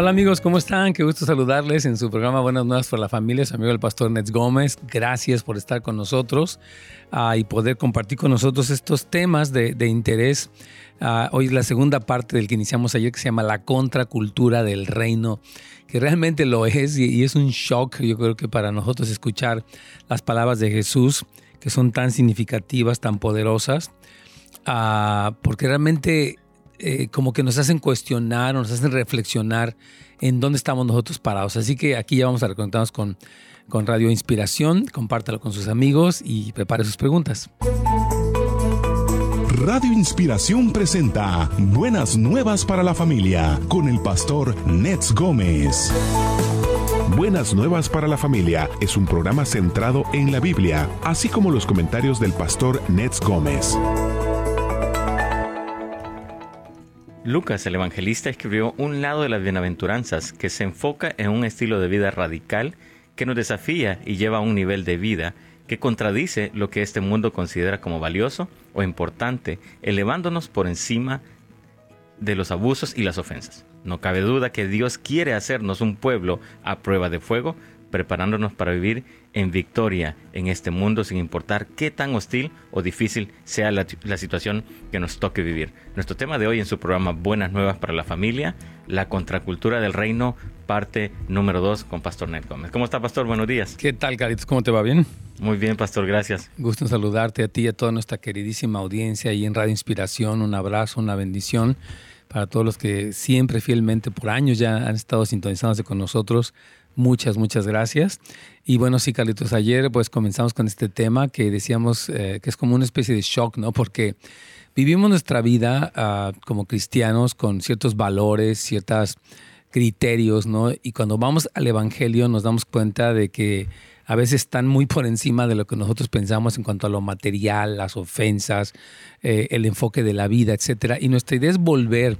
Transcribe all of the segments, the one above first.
Hola amigos, ¿cómo están? Qué gusto saludarles en su programa Buenas Nuevas para la Familia, su amigo el pastor Nets Gómez. Gracias por estar con nosotros uh, y poder compartir con nosotros estos temas de, interés. Uh, hoy es la segunda parte del que iniciamos ayer que se llama La contracultura del reino, que realmente lo es y, es un shock, yo creo que para nosotros escuchar las palabras de Jesús, que son tan significativas, tan poderosas, uh, porque realmente eh, como que nos hacen cuestionar o nos hacen reflexionar en dónde estamos nosotros parados. Así que aquí ya vamos a reconectarnos con, con Radio Inspiración. Compártalo con sus amigos y prepare sus preguntas. Radio Inspiración presenta Buenas Nuevas para la Familia con el pastor Nets Gómez. Buenas Nuevas para la Familia es un programa centrado en la Biblia, así como los comentarios del pastor Nets Gómez. Lucas, el evangelista, escribió un lado de las bienaventuranzas que se enfoca en un estilo de vida radical que nos desafía y lleva a un nivel de vida que contradice lo que este mundo considera como valioso o importante, elevándonos por encima de los abusos y las ofensas. No cabe duda que Dios quiere hacernos un pueblo a prueba de fuego, preparándonos para vivir en victoria en este mundo sin importar qué tan hostil o difícil sea la, la, situación que nos toque vivir. Nuestro tema de hoy en su programa Buenas Nuevas para la Familia, la contracultura del reino, parte número 2 con Pastor Ned Gómez. ¿Cómo está, Pastor? Buenos días. ¿Qué tal, Caritos? ¿Cómo te va? ¿Bien? Muy bien, Pastor, gracias. Gusto en saludarte a ti y a toda nuestra queridísima audiencia y en Radio Inspiración. Un abrazo, una bendición para todos los que siempre fielmente por años ya han estado sintonizándose con nosotros. Muchas, muchas gracias. Y bueno, sí, Carlitos, ayer pues comenzamos con este tema que decíamos eh, que es como una especie de shock, ¿no? Porque vivimos nuestra vida uh, como cristianos con ciertos valores, ciertos criterios, ¿no? Y cuando vamos al Evangelio nos damos cuenta de que a veces están muy por encima de lo que nosotros pensamos en cuanto a lo material, las ofensas, eh, el enfoque de la vida, etcétera. Y nuestra idea es volver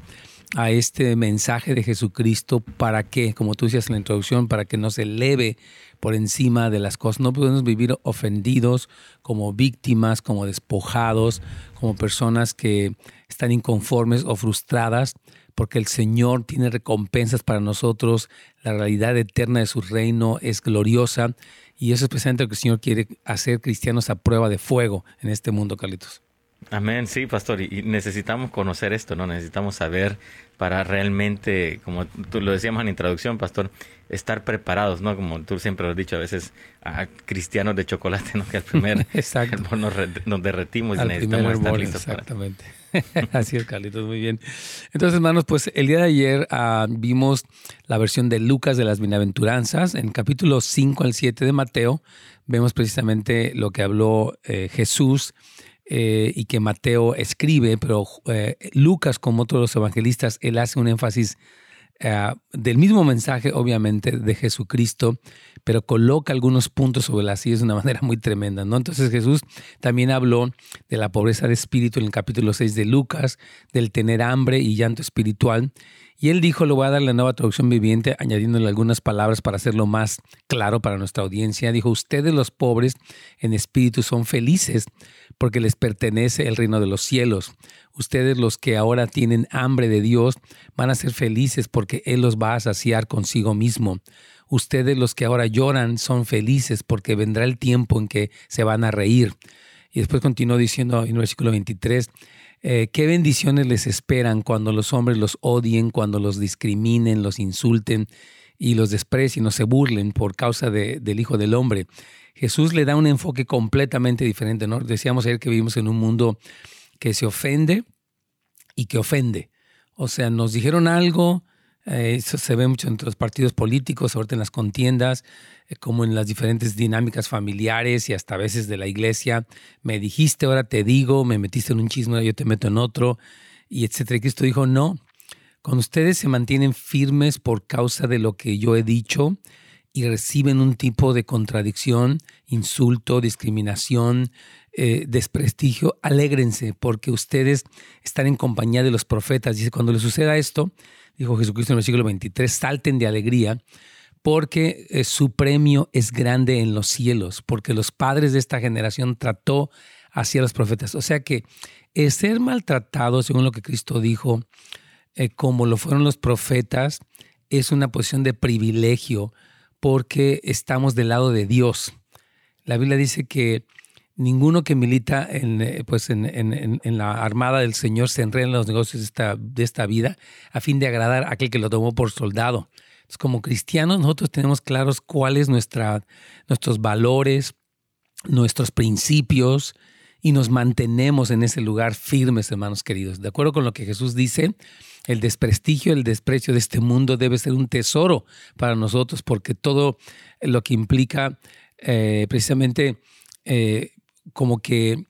a este mensaje de Jesucristo para que, como tú decías en la introducción, para que nos eleve por encima de las cosas. No podemos vivir ofendidos como víctimas, como despojados, como personas que están inconformes o frustradas, porque el Señor tiene recompensas para nosotros, la realidad eterna de su reino es gloriosa y eso es precisamente lo que el Señor quiere hacer cristianos a prueba de fuego en este mundo, Carlitos. Amén, sí, pastor, y necesitamos conocer esto, ¿no? Necesitamos saber para realmente, como tú lo decíamos en la introducción, pastor, estar preparados, ¿no? Como tú siempre lo has dicho, a veces a cristianos de chocolate, ¿no? Que al primer Exacto. nos, nos, derretimos al y necesitamos estar bol, listos. Exactamente. Para... Así es, Carlitos, muy bien. Entonces, hermanos, pues el día de ayer uh, vimos la versión de Lucas de las Bienaventuranzas, en capítulo 5 al 7 de Mateo, vemos precisamente lo que habló eh, Jesús eh, y que Mateo escribe, pero eh, Lucas, como otros los evangelistas, él hace un énfasis eh, del mismo mensaje, obviamente, de Jesucristo, pero coloca algunos puntos sobre las sillas de una manera muy tremenda, ¿no? Entonces Jesús también habló de la pobreza de espíritu en el capítulo 6 de Lucas, del tener hambre y llanto espiritual, y él dijo, le voy a dar la nueva traducción viviente, añadiéndole algunas palabras para hacerlo más claro para nuestra audiencia. Dijo, ustedes los pobres en espíritu son felices porque les pertenece el reino de los cielos. Ustedes los que ahora tienen hambre de Dios van a ser felices porque Él los va a saciar consigo mismo. Ustedes los que ahora lloran son felices porque vendrá el tiempo en que se van a reír. Y después continuó diciendo en el versículo 23, eh, qué bendiciones les esperan cuando los hombres los odien, cuando los discriminen, los insulten y los desprecien o se burlen por causa de, del Hijo del Hombre. Jesús le da un enfoque completamente diferente. ¿no? Decíamos ayer que vivimos en un mundo que se ofende y que ofende. O sea, nos dijeron algo, eso se ve mucho entre los partidos políticos, ahorita en las contiendas, eh, como en las diferentes dinámicas familiares y hasta a veces de la iglesia. Me dijiste, ahora te digo, me metiste en un chisme, ahora yo te meto en otro, y etcétera. Y Cristo dijo, no, cuando ustedes se mantienen firmes por causa de lo que yo he dicho y reciben un tipo de contradicción, insulto, discriminación, eh, desprestigio, alégrense porque ustedes están en compañía de los profetas. Dice, cuando les suceda esto, dijo Jesucristo en el versículo 23, salten de alegría porque eh, su premio es grande en los cielos, porque los padres de esta generación trató hacia los profetas. O sea que ser maltratado, según lo que Cristo dijo, eh, como lo fueron los profetas, es una posición de privilegio porque estamos del lado de Dios. La Biblia dice que ninguno que milita en, eh, pues en, la armada del Señor se enreda en los negocios de esta, de esta vida a fin de agradar a aquel que lo tomó por soldado. Entonces, como cristianos, nosotros tenemos claros cuáles nuestra, nuestros valores, nuestros principios, y nos mantenemos en ese lugar firmes, hermanos queridos. De acuerdo con lo que Jesús dice, el desprestigio, el desprecio de este mundo debe ser un tesoro para nosotros porque todo lo que implica eh, precisamente eh, como que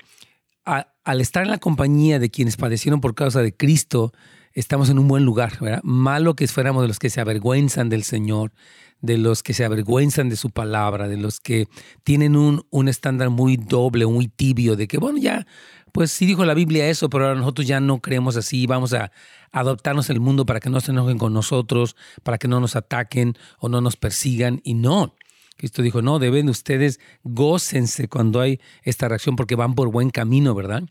al estar en la compañía de quienes padecieron por causa de Cristo, estamos en un buen lugar, ¿verdad? Malo que fuéramos de los que se avergüenzan del Señor, de los que se avergüenzan de su palabra, de los que tienen un, un estándar muy doble, muy tibio, de que, bueno, ya, pues sí dijo la Biblia eso, pero ahora nosotros ya no creemos así, vamos a adoptarnos el mundo para que no se enojen con nosotros, para que no nos ataquen o no nos persigan, y no. Cristo dijo, no, deben ustedes gócense cuando hay esta reacción porque van por buen camino, ¿verdad?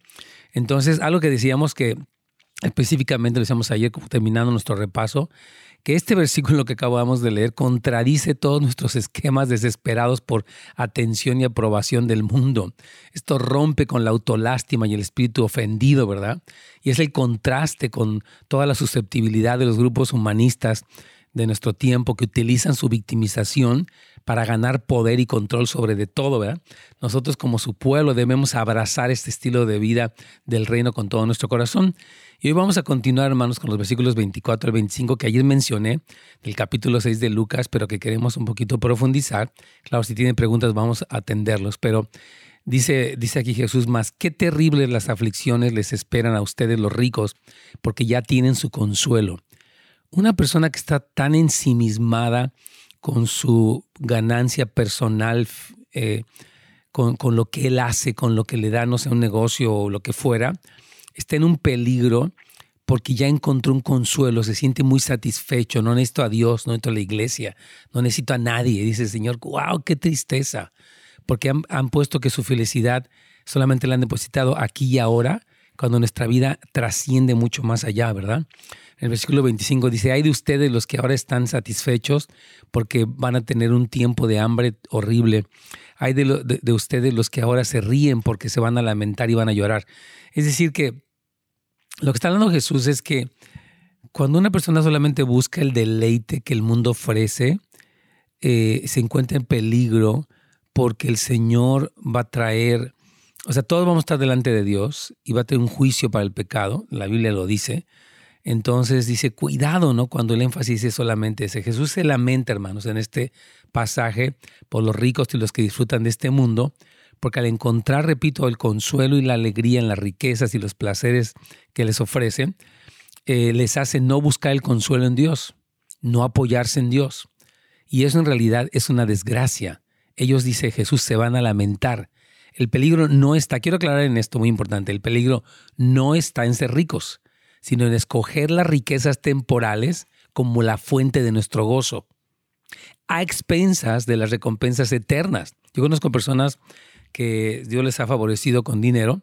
Entonces, algo que decíamos que específicamente lo decíamos ayer, como terminando nuestro repaso, que este versículo que acabamos de leer contradice todos nuestros esquemas desesperados por atención y aprobación del mundo. Esto rompe con la autolástima y el espíritu ofendido, ¿verdad? Y es el contraste con toda la susceptibilidad de los grupos humanistas de nuestro tiempo que utilizan su victimización para ganar poder y control sobre de todo, ¿verdad? Nosotros como su pueblo debemos abrazar este estilo de vida del reino con todo nuestro corazón. Y hoy vamos a continuar, hermanos, con los versículos 24 al 25 que ayer mencioné del capítulo 6 de Lucas, pero que queremos un poquito profundizar. Claro, si tienen preguntas vamos a atenderlos, pero dice, dice aquí Jesús más, qué terribles las aflicciones les esperan a ustedes los ricos, porque ya tienen su consuelo. Una persona que está tan ensimismada con su ganancia personal, eh, con, lo que él hace, con lo que le da, no sé, un negocio o lo que fuera, está en un peligro porque ya encontró un consuelo, se siente muy satisfecho, no necesito a Dios, no necesito a la iglesia, no necesito a nadie. Dice el Señor, wow, qué tristeza, porque han, han puesto que su felicidad solamente la han depositado aquí y ahora, cuando nuestra vida trasciende mucho más allá, ¿verdad? El versículo 25 dice, hay de ustedes los que ahora están satisfechos porque van a tener un tiempo de hambre horrible. Hay de, ustedes los que ahora se ríen porque se van a lamentar y van a llorar. Es decir, que lo que está hablando Jesús es que cuando una persona solamente busca el deleite que el mundo ofrece, eh, se encuentra en peligro porque el Señor va a traer, o sea, todos vamos a estar delante de Dios y va a tener un juicio para el pecado, la Biblia lo dice, entonces dice, cuidado, ¿no? Cuando el énfasis es solamente ese. Jesús se lamenta, hermanos, en este pasaje por los ricos y los que disfrutan de este mundo, porque al encontrar, repito, el consuelo y la alegría en las riquezas y los placeres que les ofrecen, eh, les hace no buscar el consuelo en Dios, no apoyarse en Dios. Y eso en realidad es una desgracia. Ellos, dice Jesús, se van a lamentar. El peligro no está, quiero aclarar en esto muy importante, el peligro no está en ser ricos sino en escoger las riquezas temporales como la fuente de nuestro gozo, a expensas de las recompensas eternas. Yo conozco personas que Dios les ha favorecido con dinero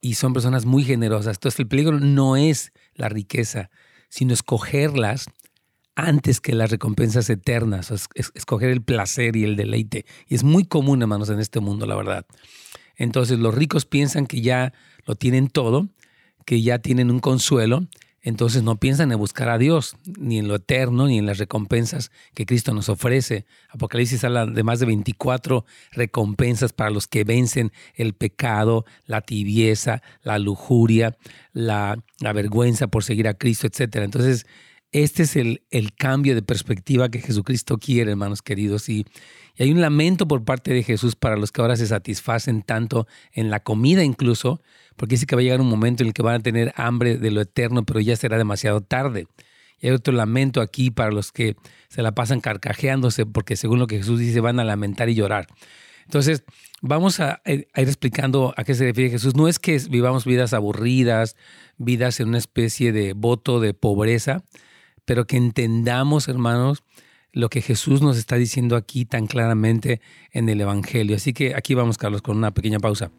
y son personas muy generosas. Entonces el peligro no es la riqueza, sino escogerlas antes que las recompensas eternas, escoger el placer y el deleite. Y es muy común, hermanos, en este mundo, la verdad. Entonces los ricos piensan que ya lo tienen todo que ya tienen un consuelo, entonces no piensan en buscar a Dios, ni en lo eterno, ni en las recompensas que Cristo nos ofrece. Apocalipsis habla de más de 24 recompensas para los que vencen el pecado, la tibieza, la lujuria, la, vergüenza por seguir a Cristo, etc. Entonces, este es el, el, cambio de perspectiva que Jesucristo quiere, hermanos queridos. Y, y hay un lamento por parte de Jesús para los que ahora se satisfacen tanto en la comida incluso, porque dice que va a llegar un momento en el que van a tener hambre de lo eterno, pero ya será demasiado tarde. Y hay otro lamento aquí para los que se la pasan carcajeándose, porque según lo que Jesús dice, van a lamentar y llorar. Entonces, vamos a, ir explicando a qué se refiere Jesús. No es que vivamos vidas aburridas, vidas en una especie de voto de pobreza, pero que entendamos, hermanos, lo que Jesús nos está diciendo aquí tan claramente en el Evangelio. Así que aquí vamos, Carlos, con una pequeña pausa.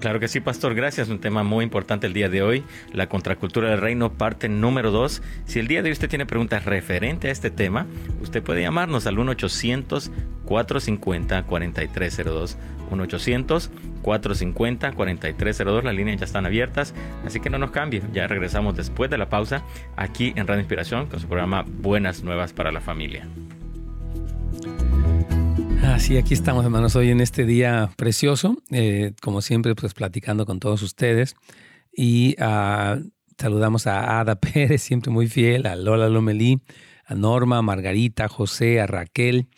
Claro que sí, Pastor, gracias. Un tema muy importante el día de hoy, la contracultura del reino, parte número 2. Si el día de hoy usted tiene preguntas referente a este tema, usted puede llamarnos al 1-800-450-4302. 1-800-450-4302. Las líneas ya están abiertas, así que no nos cambie. Ya regresamos después de la pausa aquí en Radio Inspiración con su programa Buenas Nuevas para la Familia. Así, aquí estamos, hermanos, hoy en este día precioso, eh, como siempre, pues platicando con todos ustedes. Y uh, saludamos a Ada Pérez, siempre muy fiel, a Lola Lomelí, a Norma, a Margarita, a José, a Raquel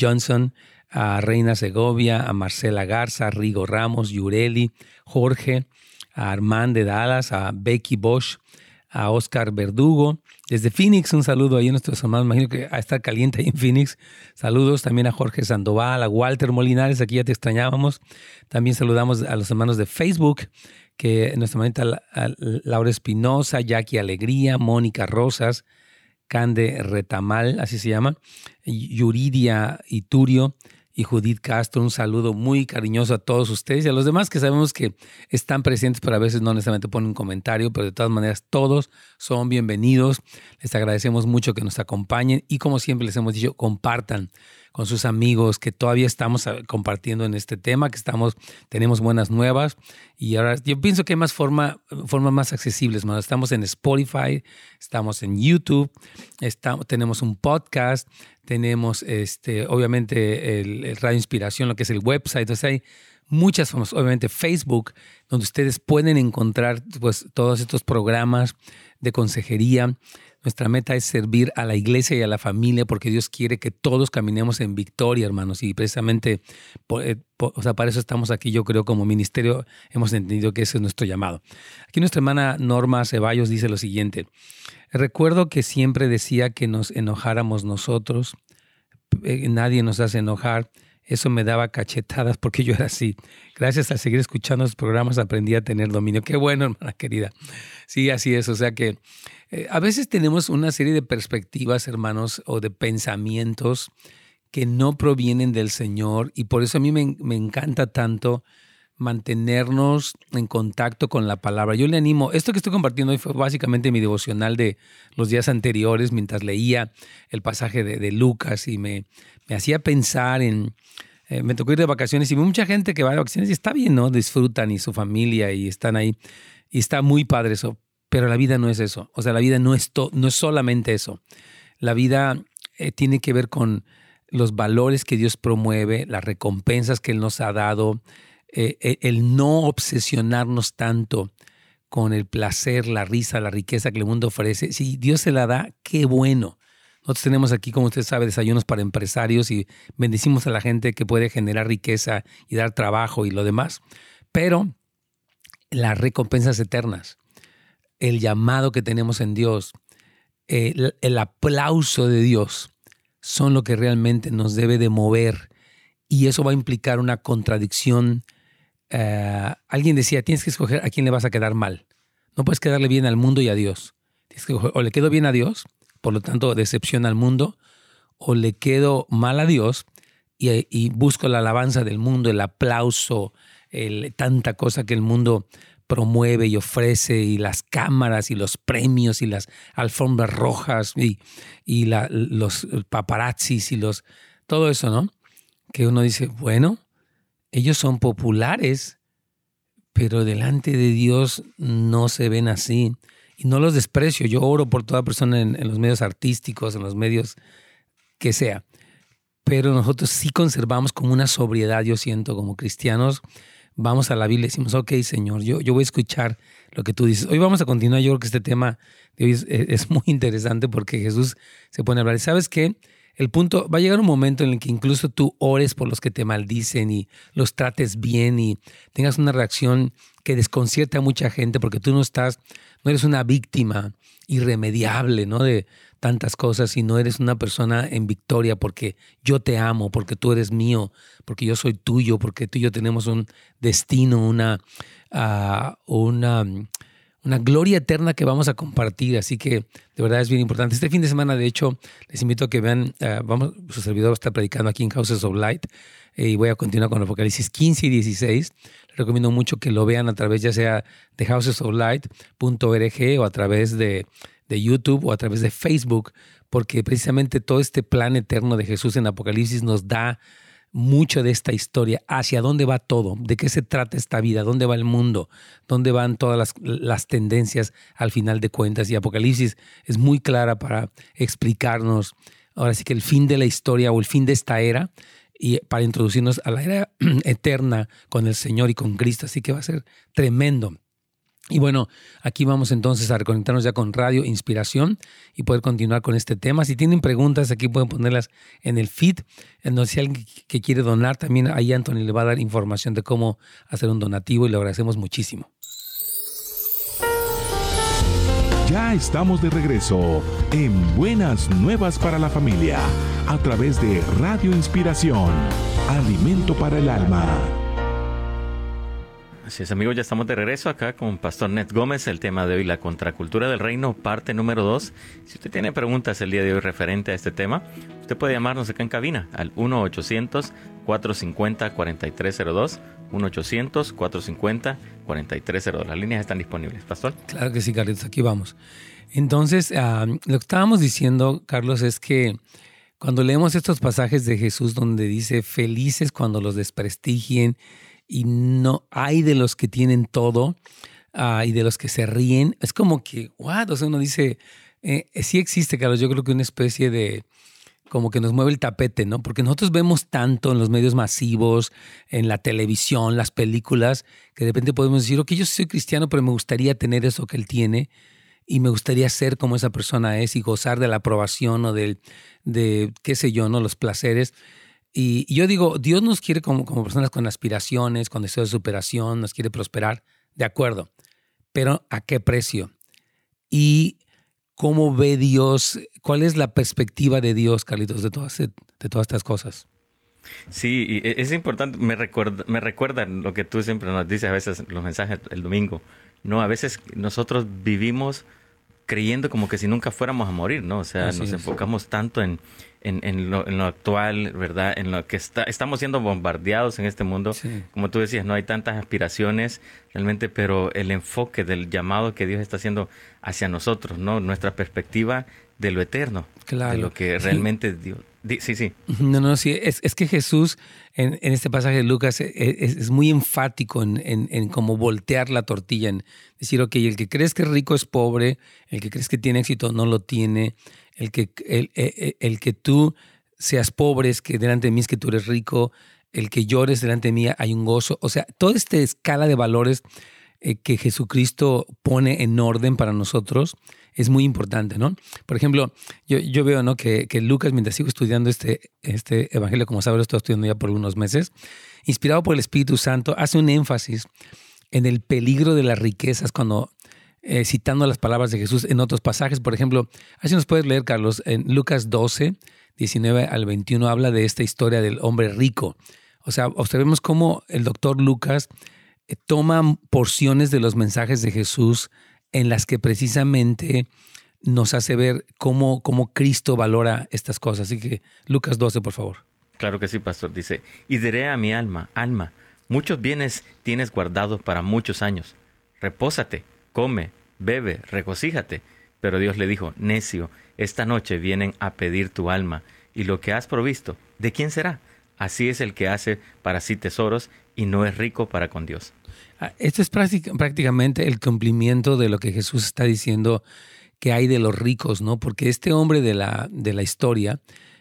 Johnson, a Reina Segovia, a Marcela Garza, a Rigo Ramos, Yureli, Jorge, a Armand de Dallas, a Becky Bosch, a Oscar Verdugo. Desde Phoenix, un saludo ahí a nuestros hermanos. Imagino que a estar caliente ahí en Phoenix. Saludos también a Jorge Sandoval, a Walter Molinares, aquí ya te extrañábamos. También saludamos a los hermanos de Facebook, que nuestra hermanita Laura Espinosa, Jackie Alegría, Mónica Rosas, Cande Retamal, así se llama, Yuridia Iturio, y Judith Castro. Un saludo muy cariñoso a todos ustedes y a los demás que sabemos que están presentes, pero a veces no necesariamente ponen un comentario, pero de todas maneras todos son bienvenidos. Les agradecemos mucho que nos acompañen y como siempre les hemos dicho, compartan con sus amigos, que todavía estamos ah, compartiendo en este tema, que estamos, tenemos buenas nuevas. Y ahora yo pienso que hay más forma, formas más accesibles. Estamos en Spotify, estamos en YouTube, estamos, tenemos un podcast, tenemos este, obviamente el, Radio Inspiración, lo que es el website. Entonces hay muchas formas, obviamente Facebook, donde ustedes pueden encontrar pues, todos estos programas de consejería nuestra meta es servir a la iglesia y a la familia porque Dios quiere que todos caminemos en victoria, hermanos. Y precisamente, eh, o sea, para eso estamos aquí, yo creo, como ministerio, hemos entendido que ese es nuestro llamado. Aquí nuestra hermana Norma Ceballos dice lo siguiente. Recuerdo que siempre decía que nos enojáramos nosotros. Eh, nadie nos hace enojar. Eso me daba cachetadas porque yo era así. Gracias a seguir escuchando los programas aprendí a tener dominio. Qué bueno, hermana querida. Sí, así es. O sea que eh, a veces tenemos una serie de perspectivas, hermanos, o de pensamientos que no provienen del Señor y por eso a mí me, encanta tanto mantenernos en contacto con la palabra. Yo le animo, esto que estoy compartiendo hoy fue básicamente mi devocional de los días anteriores mientras leía el pasaje de, Lucas y me, me, hacía pensar en, eh, me tocó ir de vacaciones y mucha gente que va de vacaciones y está bien, ¿no? Disfrutan y su familia y están ahí y está muy padre eso, pero la vida no es eso. O sea, la vida no es, no es solamente eso. La vida eh, tiene que ver con los valores que Dios promueve, las recompensas que Él nos ha dado, eh, eh, el no obsesionarnos tanto con el placer, la risa, la riqueza que el mundo ofrece. Si Dios se la da, qué bueno. Nosotros tenemos aquí, como usted sabe, desayunos para empresarios y bendecimos a la gente que puede generar riqueza y dar trabajo y lo demás. Pero las recompensas eternas el llamado que tenemos en Dios, el, aplauso de Dios, son lo que realmente nos debe de mover. Y eso va a implicar una contradicción. Eh, alguien decía, tienes que escoger a quién le vas a quedar mal. No puedes quedarle bien al mundo y a Dios. o le quedo bien a Dios, por lo tanto decepción al mundo, o le quedo mal a Dios y, busco la alabanza del mundo, el aplauso, tanta cosa que el mundo promueve y ofrece y las cámaras y los premios y las alfombras rojas y, y los paparazzis y los todo eso, ¿no? Que uno dice, bueno, ellos son populares, pero delante de Dios no se ven así. Y no los desprecio, yo oro por toda persona en, en los medios artísticos, en los medios que sea. Pero nosotros sí conservamos como una sobriedad, yo siento, como cristianos, vamos a la Biblia y decimos, ok, Señor, yo, yo voy a escuchar lo que tú dices. Hoy vamos a continuar, yo creo que este tema de hoy es, muy interesante porque Jesús se pone a hablar. ¿Y sabes qué? El punto, va a llegar un momento en el que incluso tú ores por los que te maldicen y los trates bien y tengas una reacción que desconcierte a mucha gente porque tú no estás, no eres una víctima irremediable, ¿no? De, tantas cosas y no eres una persona en victoria porque yo te amo, porque tú eres mío, porque yo soy tuyo, porque tú y yo tenemos un destino, una, uh, una, una gloria eterna que vamos a compartir. Así que de verdad es bien importante. Este fin de semana, de hecho, les invito a que vean, eh, vamos, su servidor está predicando aquí en Houses of Light eh, y voy a continuar con Apocalipsis 15 y 16. Les recomiendo mucho que lo vean a través ya sea de housesoflight.org o a través de, de YouTube o a través de Facebook, porque precisamente todo este plan eterno de Jesús en Apocalipsis nos da mucho de esta historia, hacia dónde va todo, de qué se trata esta vida, dónde va el mundo, dónde van todas las, tendencias al final de cuentas. Y Apocalipsis es muy clara para explicarnos ahora sí que el fin de la historia o el fin de esta era y para introducirnos a la era eterna con el Señor y con Cristo. Así que va a ser tremendo. Y bueno, aquí vamos entonces a reconectarnos ya con Radio Inspiración y poder continuar con este tema. Si tienen preguntas, aquí pueden ponerlas en el feed. Entonces, si alguien que quiere donar, también ahí Anthony le va a dar información de cómo hacer un donativo y lo agradecemos muchísimo. Ya estamos de regreso en Buenas Nuevas para la Familia a través de Radio Inspiración, Alimento para el Alma. Amigos, ya estamos de regreso acá con Pastor Ned Gómez. El tema de hoy, la contracultura del reino, parte número 2. Si usted tiene preguntas el día de hoy referente a este tema, usted puede llamarnos acá en cabina al 1-800-450-4302. 1-800-450-4302. Las líneas están disponibles, Pastor. Claro que sí, Carlitos, aquí vamos. Entonces, ah, lo que estábamos diciendo, Carlos, es que cuando leemos estos pasajes de Jesús donde dice, felices cuando los desprestigien, y no hay de los que tienen todo ah, y de los que se ríen. Es como que, what? O sea, uno dice, eh, sí existe, Carlos, yo creo que una especie de, como que nos mueve el tapete, ¿no? Porque nosotros vemos tanto en los medios masivos, en la televisión, las películas, que de repente podemos decir, ok, yo soy cristiano, pero me gustaría tener eso que él tiene y me gustaría ser como esa persona es y gozar de la aprobación o del, de, qué sé yo, ¿no? Los placeres. Y, yo digo, Dios nos quiere como, como personas con aspiraciones, con deseos de superación, nos quiere prosperar, de acuerdo, pero ¿a qué precio? Y cómo ve Dios, cuál es la perspectiva de Dios, Carlitos, de todas, de todas estas cosas. Sí, e, es importante, me recuerda, me recuerda lo que tú siempre nos dices a veces los mensajes el domingo. No, a veces nosotros vivimos creyendo como que si nunca fuéramos a morir, ¿no? O sea, nos enfocamos tanto en, en, lo, actual, ¿verdad? En lo que está, estamos siendo bombardeados en este mundo. Como tú decías, no hay tantas aspiraciones realmente, pero el enfoque del llamado que Dios está haciendo hacia nosotros, ¿no? Nuestra perspectiva de lo eterno, claro. de lo que realmente Dios... Sí, sí. No, no, sí, es, es que Jesús en, en, este pasaje de Lucas e, e, es, es muy enfático en, en, en, cómo voltear la tortilla, en decir, ok, el que crees que es rico es pobre, el que crees que tiene éxito no lo tiene, el que, el, e, e, el, que tú seas pobre es que delante de mí es que tú eres rico, el que llores delante de mí hay un gozo. O sea, toda esta escala de valores eh, que Jesucristo pone en orden para nosotros es muy importante, ¿no? Por ejemplo, yo, yo veo, ¿no? Que, que, Lucas, mientras sigo estudiando este, este evangelio, como sabes, lo estoy estudiando ya por unos meses, inspirado por el Espíritu Santo, hace un énfasis en el peligro de las riquezas cuando eh, citando las palabras de Jesús en otros pasajes. Por ejemplo, así nos puedes leer, Carlos, en Lucas 12, 19 al 21 habla de esta historia del hombre rico. O sea, observemos cómo el doctor Lucas eh, toma porciones de los mensajes de Jesús en las que precisamente nos hace ver cómo, cómo Cristo valora estas cosas. Así que Lucas 12, por favor. Claro que sí, pastor. Dice, y diré a mi alma, alma, muchos bienes tienes guardados para muchos años. Repósate come, bebe, regocíjate. Pero Dios le dijo, necio, esta noche vienen a pedir tu alma, y lo que has provisto, ¿de quién será? Así es el que hace para sí tesoros y no es rico para con Dios. Esto es prácticamente el cumplimiento de lo que Jesús está diciendo que hay de los ricos, ¿no? Porque este hombre de la, de la historia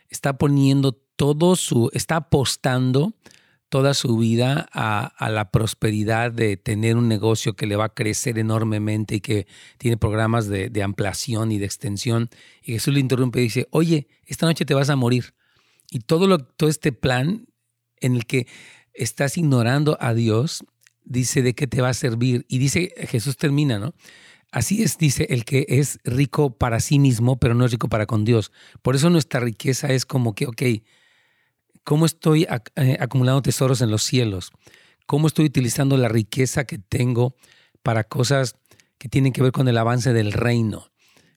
está poniendo todo su, está apostando toda su vida a, la prosperidad de tener un negocio que le va a crecer enormemente y que tiene programas de, ampliación y de extensión. Y Jesús le interrumpe y dice, oye, esta noche te vas a morir. Y todo, lo, todo este plan en el que estás ignorando a Dios, dice de qué te va a servir. Y dice, Jesús termina, ¿no? Así es, dice, el que es rico para sí mismo, pero no es rico para con Dios. Por eso nuestra riqueza es como que, ok, cómo estoy eh, acumulando tesoros en los cielos, cómo estoy utilizando la riqueza que tengo para cosas que tienen que ver con el avance del reino.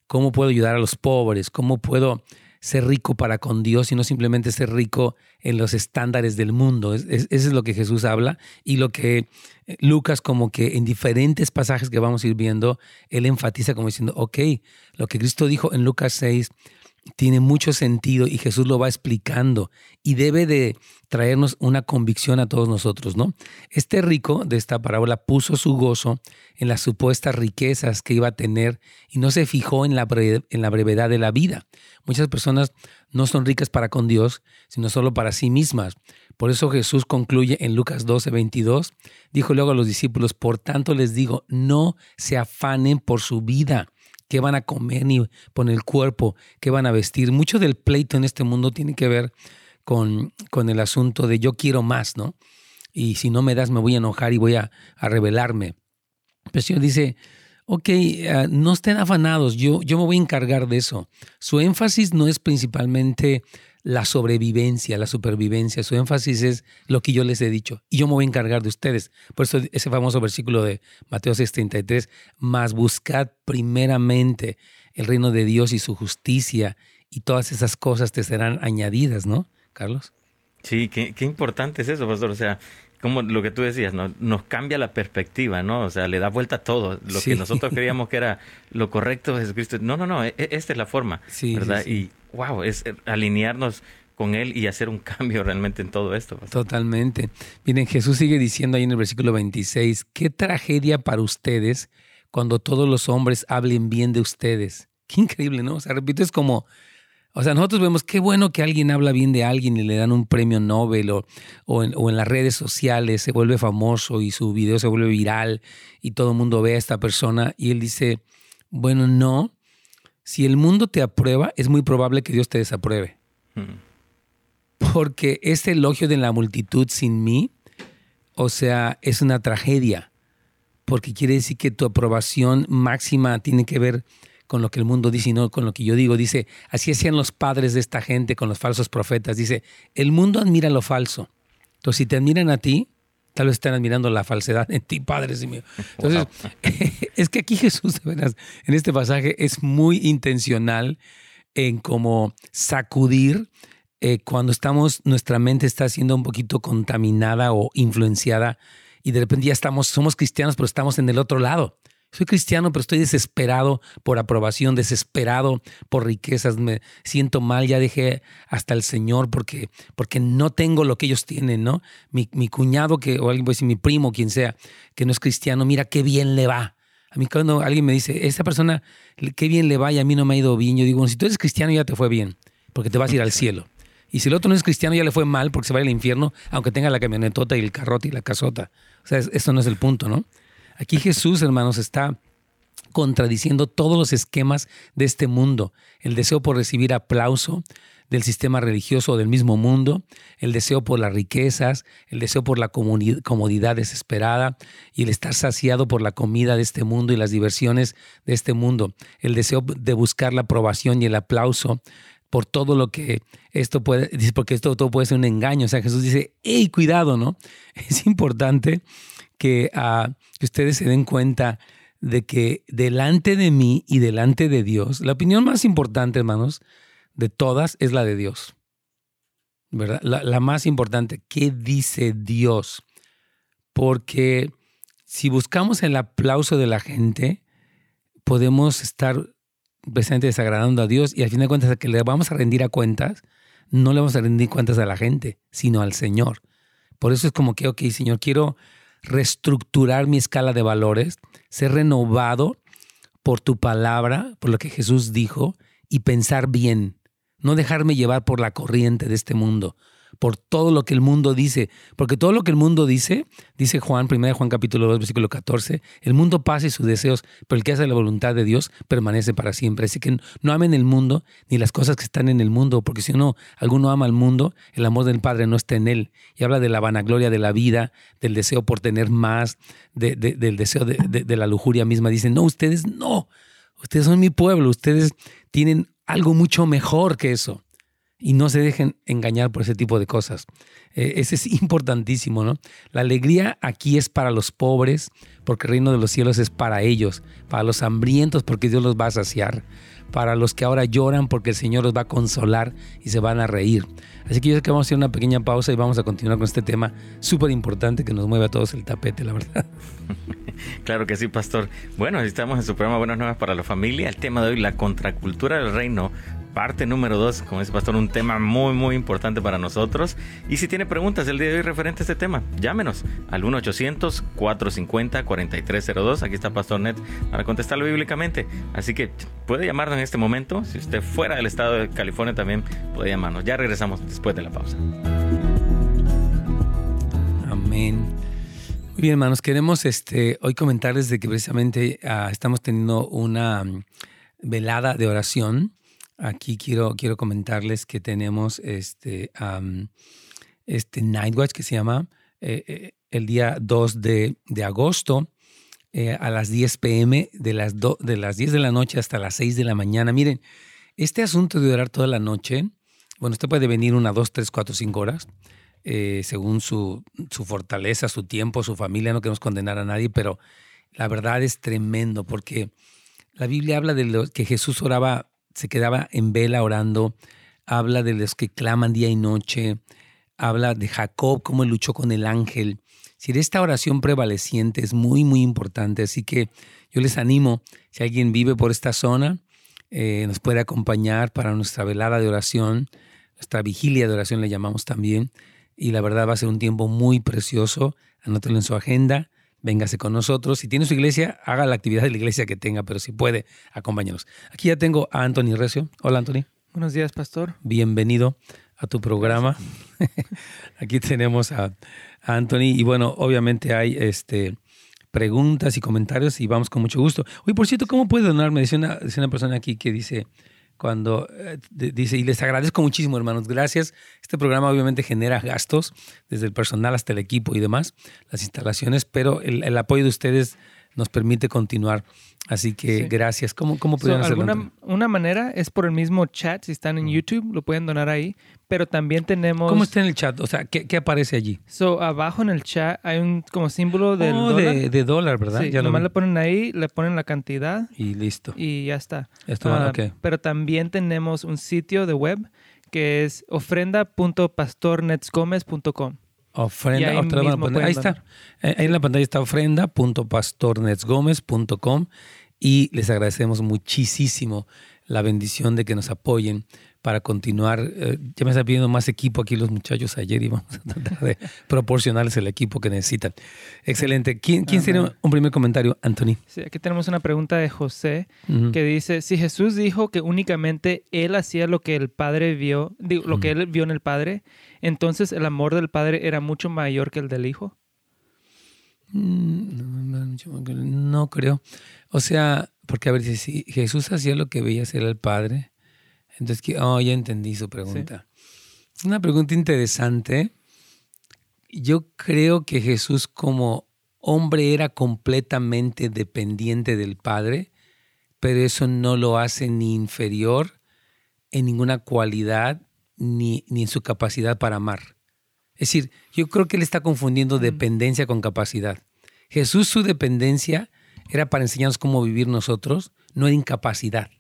¿Cómo puedo ayudar a los pobres? ¿Cómo puedo ser rico para con Dios y no simplemente ser rico en los estándares del mundo. Es, eso es lo que Jesús habla y lo que eh, Lucas como que en diferentes pasajes que vamos a ir viendo, él enfatiza como diciendo, ok, lo que Cristo dijo en Lucas 6 tiene mucho sentido y Jesús lo va explicando y debe de traernos una convicción a todos nosotros, ¿no? Este rico de esta parábola puso su gozo en las supuestas riquezas que iba a tener y no se fijó en la, brevedad de la vida. Muchas personas no son ricas para con Dios, sino solo para sí mismas. Por eso Jesús concluye en Lucas 12, 22, dijo luego a los discípulos, por tanto les digo, no se afanen por su vida qué van a comer ni por el cuerpo, qué van a vestir. Mucho del pleito en este mundo tiene que ver con, con el asunto de yo quiero más, ¿no? Y si no me das me voy a enojar y voy a, a rebelarme. Pero el Señor dice, ok, ah, no estén afanados, yo, yo me voy a encargar de eso. Su énfasis no es principalmente la sobrevivencia, la supervivencia. Su énfasis es lo que yo les he dicho y yo me voy a encargar de ustedes. Por eso ese famoso versículo de Mateo 6:33, más buscad primeramente el reino de Dios y su justicia y todas esas cosas te serán añadidas, ¿no, Carlos? Sí, qué, qué importante es eso, pastor. O sea, como lo que tú decías, ¿no? nos cambia la perspectiva, ¿no? O sea, le da vuelta a todo. Lo que nosotros creíamos que era lo correcto de Jesucristo. No, no, no, e, e, esta es la forma, sí, ¿verdad? y wow, es alinearnos con Él y hacer un cambio realmente en todo esto. Totalmente. Miren, Jesús sigue diciendo ahí en el versículo 26, qué tragedia para ustedes cuando todos los hombres hablen bien de ustedes. Qué increíble, ¿no? O sea, repito, es como o sea, nosotros vemos qué bueno que alguien habla bien de alguien y le dan un premio Nobel o, o, en, las redes sociales se vuelve famoso y su video se vuelve viral y todo el mundo ve a esta persona y él dice, bueno, no, si el mundo te aprueba, es muy probable que Dios te desapruebe. Hmm. Porque este elogio de la multitud sin mí, o sea, es una tragedia, porque quiere decir que tu aprobación máxima tiene que ver con lo que el mundo dice y no con lo que yo digo. Dice, así hacían los padres de esta gente con los falsos profetas. Dice, el mundo admira lo falso. Entonces, si te admiran a ti, tal vez están admirando la falsedad en ti, Padre mío. Entonces, es que aquí Jesús, de veras, en este pasaje es muy intencional en cómo sacudir eh, cuando estamos, nuestra mente está siendo un poquito contaminada o influenciada y de repente ya estamos, somos cristianos, pero estamos en el otro lado soy cristiano, pero estoy desesperado por aprobación, desesperado por riquezas, me siento mal, ya dejé hasta el Señor porque, porque no tengo lo que ellos tienen, ¿no? Mi, cuñado, que, o alguien puede decir, mi primo, quien sea, que no es cristiano, mira qué bien le va. A mí cuando alguien me dice, esta persona, qué bien le va y a mí no me ha ido bien, yo digo, si tú eres cristiano ya te fue bien, porque te vas a ir al cielo. Y si el otro no es cristiano ya le fue mal porque se va al infierno, aunque tenga la camionetota y el carrote y la casota. O sea, eso no es el punto, ¿no? Aquí Jesús, hermanos, está contradiciendo todos los esquemas de este mundo. El deseo por recibir aplauso del sistema religioso del mismo mundo, el deseo por las riquezas, el deseo por la comodidad desesperada y el estar saciado por la comida de este mundo y las diversiones de este mundo, el deseo de buscar la aprobación y el aplauso por todo lo que esto puede, porque esto todo puede ser un engaño. O sea, Jesús dice, hey, cuidado, ¿no? Es importante Ah, que, ustedes se den cuenta de que delante de mí y delante de Dios, la opinión más importante, hermanos, de todas es la de Dios. ¿Verdad? La, la más importante, ¿qué dice Dios? Porque si buscamos el aplauso de la gente, podemos estar precisamente desagradando a Dios y al fin de cuentas a que le vamos a rendir a cuentas, no le vamos a rendir cuentas a la gente, sino al Señor. Por eso es como que, ok, Señor, quiero reestructurar mi escala de valores, ser renovado por tu palabra, por lo que Jesús dijo, y pensar bien, no dejarme llevar por la corriente de este mundo, por todo lo que el mundo dice, porque todo lo que el mundo dice, dice Juan, 1 Juan capítulo 2, versículo 14, el mundo pasa y sus deseos, pero el que hace la voluntad de Dios permanece para siempre. Así que no amen el mundo ni las cosas que están en el mundo, porque si no, alguno ama al mundo, el amor del Padre no está en él. Y habla de la vanagloria de la vida, del deseo por tener más, del deseo de, de la lujuria misma. Dicen, no, ustedes no, ustedes son mi pueblo, ustedes tienen algo mucho mejor que eso. Y no se dejen engañar por ese tipo de cosas. Eh, ese es importantísimo, ¿no? La alegría aquí es para los pobres, porque el reino de los cielos es para ellos, para los hambrientos, porque Dios los va a saciar, para los que ahora lloran, porque el Señor los va a consolar y se van a reír. Así que yo sé que vamos a hacer una pequeña pausa y vamos a continuar con este tema súper importante que nos mueve a todos el tapete, la verdad. Claro que sí, pastor. Bueno, estamos en su programa Buenas Nuevas para la Familia. El tema de hoy, la contracultura del reino parte número dos, como dice Pastor, un tema muy, muy importante para nosotros. Y si tiene preguntas el día de hoy referente a este tema, llámenos al 1-800-450-4302. Aquí está Pastor Net para contestarlo bíblicamente. Así que puede llamarnos en este momento. Si usted fuera del estado de California también puede llamarnos. Ya regresamos después de la pausa. Amén. Muy bien, hermanos, queremos este, hoy comentarles de que precisamente uh, estamos teniendo una um, velada de oración Aquí quiero, quiero comentarles que tenemos este, um, este Nightwatch que se llama eh, eh, el día 2 de, de agosto eh, a las 10 pm, de las, de las 10 de la noche hasta las 6 de la mañana. Miren, este asunto de orar toda la noche, bueno, usted puede venir una, dos, tres, cuatro, cinco horas, según su, su fortaleza, su tiempo, su familia, no queremos condenar a nadie, pero la verdad es tremendo porque la Biblia habla de que Jesús oraba se quedaba en vela orando, habla de los que claman día y noche, habla de Jacob, cómo luchó con el ángel. Si esta oración prevaleciente es muy, muy importante, así que yo les animo, si alguien vive por esta zona, eh, nos puede acompañar para nuestra velada de oración, nuestra vigilia de oración le llamamos también, y la verdad va a ser un tiempo muy precioso, anótelo en su agenda, véngase con nosotros. Si tiene su iglesia, haga la actividad de la iglesia que tenga, pero si puede, acompáñanos. Aquí ya tengo a Anthony Recio. Hola, Anthony. Buenos días, pastor. Bienvenido a tu programa. Aquí tenemos a, Anthony y bueno, obviamente hay este preguntas y comentarios y vamos con mucho gusto. Oye, por cierto, ¿cómo puede donarme? Dice una, dice una persona aquí que dice, cuando eh, dice, y les agradezco muchísimo, hermanos, gracias. Este programa obviamente genera gastos, desde el personal hasta el equipo y demás, las instalaciones, pero el, apoyo de ustedes nos permite continuar. Así que gracias. ¿Cómo, cómo pudieron hacerlo? Una manera es por el mismo chat, si están en YouTube, lo pueden donar ahí, pero también tenemos... ¿Cómo está en el chat? O sea, ¿qué, aparece allí? So, abajo en el chat hay un como símbolo del oh, dólar. De, dólar, ¿verdad? Sí, ya nomás le ponen ahí, le ponen la cantidad. Y listo. Y ya está. Esto, uh, Pero también tenemos un sitio de web que es ofrenda.pastornetsgomez.com. Ofrenda, ahí, ahí está. Eh, ahí en la pantalla está ofrenda.pastornetsgomez.com y les agradecemos muchísimo la bendición de que nos apoyen para continuar. Eh, ya me están pidiendo más equipo aquí los muchachos ayer y vamos a tratar de proporcionarles el equipo que necesitan. Excelente. ¿Quién, quién tiene un primer comentario, Anthony? Sí, aquí tenemos una pregunta de José que dice, si Jesús dijo que únicamente Él hacía lo que el Padre vio, lo que Él vio en el Padre, entonces el amor del Padre era mucho mayor que el del Hijo. Mm, no, creo. O sea, porque a ver, si Jesús hacía lo que veía hacer el Padre, entonces, oh, ya entendí su pregunta. Es una pregunta interesante. Yo creo que Jesús como hombre era completamente dependiente del Padre, pero eso no lo hace ni inferior en ninguna cualidad ni, ni en su capacidad para amar. Es decir, yo creo que él está confundiendo mm. dependencia con capacidad. Jesús su dependencia era para enseñarnos cómo vivir nosotros, no era incapacidad.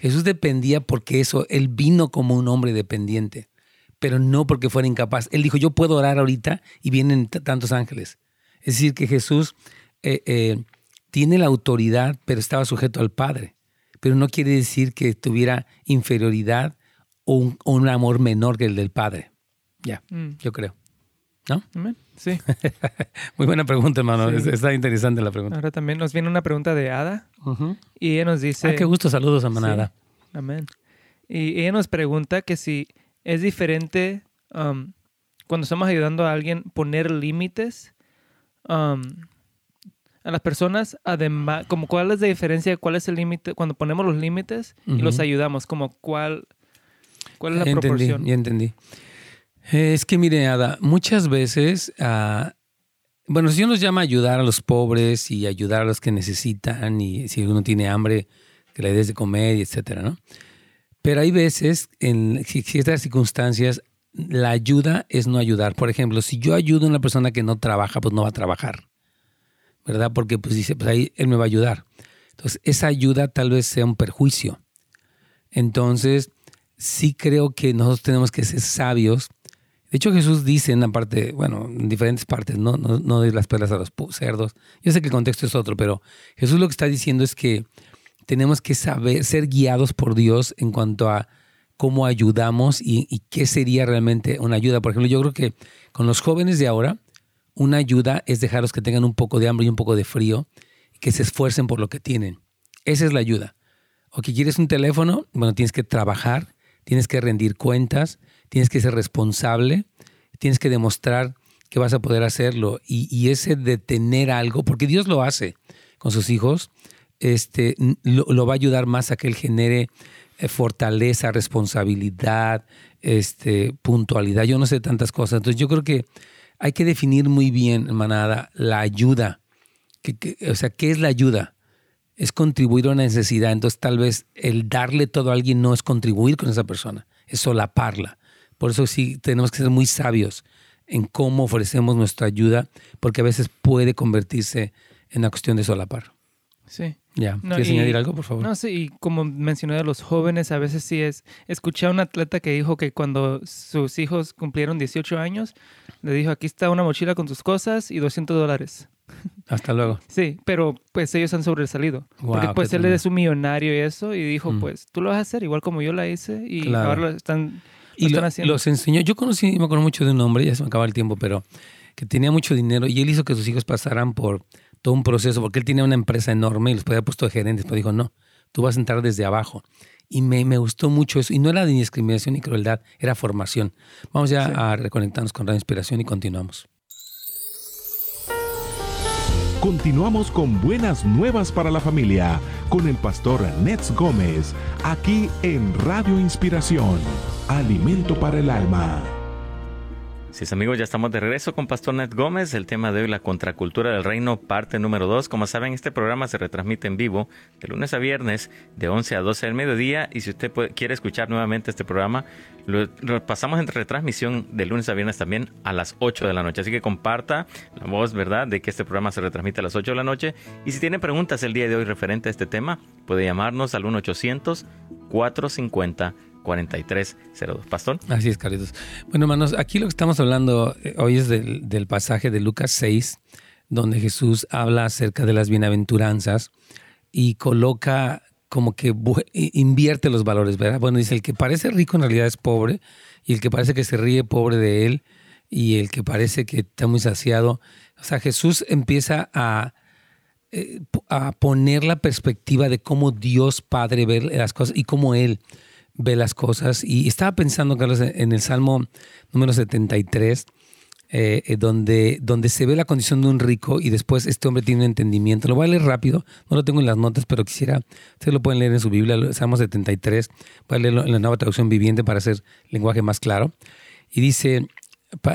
Jesús dependía porque eso, él vino como un hombre dependiente, pero no porque fuera incapaz. Él dijo, yo puedo orar ahorita y vienen tantos ángeles. Es decir, que Jesús eh, eh, tiene la autoridad, pero estaba sujeto al Padre. Pero no quiere decir que tuviera inferioridad o un, amor menor que el del Padre. Ya, mm. yo creo. ¿No? Sí. Muy buena pregunta, hermano. Está interesante la pregunta. Ahora también nos viene una pregunta de Ada. Y ella nos dice... Ah, qué gusto. Saludos, a Manada. Amén. Y ella nos pregunta que si es diferente um, cuando estamos ayudando a alguien poner límites um, a las personas, además, como cuál es la diferencia, cuál es el límite, cuando ponemos los límites y los ayudamos, como cuál, cuál es la proporción. Ya entendí. Es que mire, Ada, muchas veces, uh, bueno, si uno nos llama a ayudar a los pobres y ayudar a los que necesitan y si uno tiene hambre, que le des de comer etcétera, ¿no? Pero hay veces, en ciertas circunstancias, la ayuda es no ayudar. Por ejemplo, si yo ayudo a una persona que no trabaja, pues no va a trabajar. ¿Verdad? Porque pues dice, pues ahí él me va a ayudar. Entonces, esa ayuda tal vez sea un perjuicio. Entonces, sí creo que nosotros tenemos que ser sabios. De hecho, Jesús dice en una parte, bueno, en diferentes partes, no, no, no las perlas a los cerdos. Yo sé que el contexto es otro, pero Jesús lo que está diciendo es que tenemos que saber, ser guiados por Dios en cuanto a cómo ayudamos y, qué sería realmente una ayuda. Por ejemplo, yo creo que con los jóvenes de ahora, una ayuda es dejarlos que tengan un poco de hambre y un poco de frío, y que se esfuercen por lo que tienen. Esa es la ayuda. O que quieres un teléfono, bueno, tienes que trabajar, tienes que rendir cuentas, tienes que ser responsable, tienes que demostrar que vas a poder hacerlo. Y, ese de tener algo, porque Dios lo hace con sus hijos, este, lo, lo va a ayudar más a que Él genere eh, fortaleza, responsabilidad, este, puntualidad, yo no sé tantas cosas. Entonces yo creo que hay que definir muy bien, manada, la ayuda. o sea, ¿qué es la ayuda? Es contribuir a una necesidad. Entonces tal vez el darle todo a alguien no es contribuir con esa persona, es solaparla. Por eso sí tenemos que ser muy sabios en cómo ofrecemos nuestra ayuda, porque a veces puede convertirse en una cuestión de solapar. Sí. Ya, ¿quieres añadir algo, por favor? No, sí, y como mencioné a los jóvenes, a veces sí es... Escuché a un atleta que dijo que cuando sus hijos cumplieron 18 años, le dijo, aquí está una mochila con tus cosas y 200 dólares. Hasta luego. Sí, pero pues ellos han sobresalido. porque pues él es un millonario y eso, y dijo, mm. pues tú lo vas a hacer igual como yo la hice, y ahora lo están, y. Los enseñó, yo conocí, me acuerdo mucho de un hombre, ya se me acaba el tiempo, pero que tenía mucho dinero y él hizo que sus hijos pasaran por todo un proceso, porque él tenía una empresa enorme y los podía puesto de gerentes, pero dijo, no, tú vas a entrar desde abajo. Y me, me, gustó mucho eso. Y no era de discriminación ni crueldad, era formación. Vamos ya a reconectarnos con la Inspiración y continuamos. Continuamos con buenas nuevas para la familia con el pastor Nets Gómez, aquí en Radio Inspiración, alimento para el alma. Sí, amigos, ya estamos de regreso con Pastor Ned Gómez. El tema de hoy, la contracultura del reino, parte número 2. Como saben, este programa se retransmite en vivo de lunes a viernes de 11 a 12 del mediodía. Y si usted quiere escuchar nuevamente este programa, lo, pasamos en retransmisión de lunes a viernes también a las 8 de la noche. Así que comparta la voz, ¿verdad?, de que este programa se retransmite a las 8 de la noche. Y si tiene preguntas el día de hoy referente a este tema, puede llamarnos al 1 800 450 4302. Pastor. Así es, Carlitos. Bueno, hermanos, aquí lo que estamos hablando eh, hoy es del, pasaje de Lucas 6, donde Jesús habla acerca de las bienaventuranzas y coloca como que invierte los valores, ¿verdad? Bueno, dice, el que parece rico en realidad es pobre, y el que parece que se ríe pobre de él, y el que parece que está muy saciado. O sea, Jesús empieza a, eh, a poner la perspectiva de cómo Dios Padre ve las cosas y cómo Él ve las cosas. Y estaba pensando, Carlos, en el Salmo número 73, eh, eh, donde, donde se ve la condición de un rico y después este hombre tiene un entendimiento. Lo voy a leer rápido, no lo tengo en las notas, pero quisiera, ustedes lo pueden leer en su Biblia, el Salmo 73, voy a leerlo en la nueva traducción viviente para hacer lenguaje más claro. Y dice,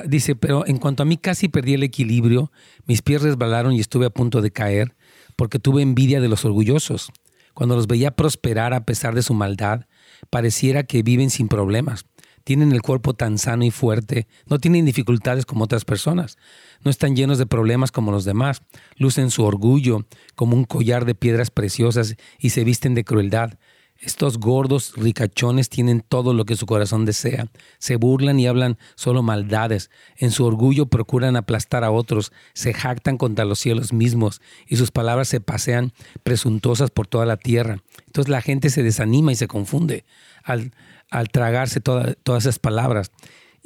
dice, pero en cuanto a mí casi perdí el equilibrio, mis pies resbalaron y estuve a punto de caer, porque tuve envidia de los orgullosos. Cuando los veía prosperar a pesar de su maldad, pareciera que viven sin problemas. Tienen el cuerpo tan sano y fuerte, no tienen dificultades como otras personas, no están llenos de problemas como los demás, lucen su orgullo como un collar de piedras preciosas y se visten de crueldad. Estos gordos ricachones tienen todo lo que su corazón desea. Se burlan y hablan solo maldades. En su orgullo procuran aplastar a otros. Se jactan contra los cielos mismos y sus palabras se pasean presuntuosas por toda la tierra. Entonces la gente se desanima y se confunde al, al tragarse todas esas palabras.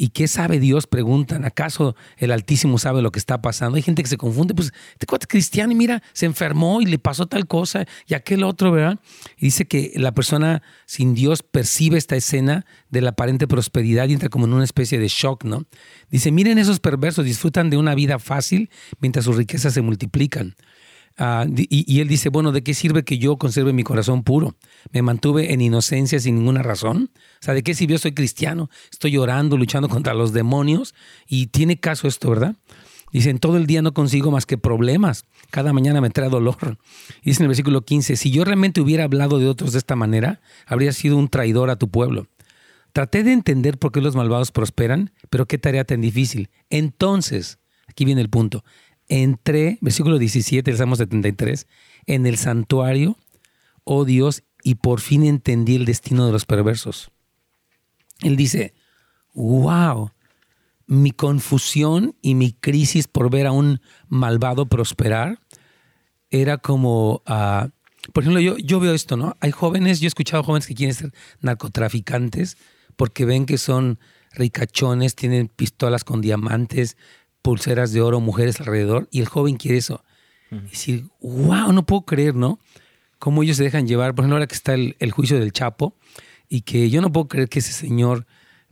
¿Y qué sabe Dios? Preguntan. ¿Acaso el Altísimo sabe lo que está pasando? Hay gente que se confunde. Pues este cuate cristiano y mira, se enfermó y le pasó tal cosa y aquel otro, ¿verdad? Y dice que la persona sin Dios percibe esta escena de la aparente prosperidad y entra como en una especie de shock, ¿no? Dice, miren esos perversos, disfrutan de una vida fácil mientras sus riquezas se multiplican. Ah, y, él dice, bueno, ¿de qué sirve que yo conserve mi corazón puro? Me mantuve en inocencia sin ninguna razón. O sea, ¿de qué sirvió? Soy cristiano, estoy llorando, luchando contra los demonios. Y tiene caso esto, ¿verdad? Dicen, todo el día no consigo más que problemas. Cada mañana me trae dolor. Dice en el versículo 15, si yo realmente hubiera hablado de otros de esta manera, habría sido un traidor a tu pueblo. Traté de entender por qué los malvados prosperan, pero qué tarea tan difícil. Entonces, aquí viene el punto, entré, versículo 17 del Salmo 73, en el santuario, oh Dios, y por fin entendí el destino de los perversos. Él dice, wow, mi confusión y mi crisis por ver a un malvado prosperar era como, ah, por ejemplo, yo, yo veo esto, ¿no? Hay jóvenes, yo he escuchado jóvenes que quieren ser narcotraficantes porque ven que son ricachones, tienen pistolas con diamantes, pulseras de oro, mujeres alrededor, y el joven quiere eso. Y decir, wow, no puedo creer, ¿no? Cómo ellos se dejan llevar. Por ejemplo, ahora que está el, el juicio del Chapo, y que yo no puedo creer que ese señor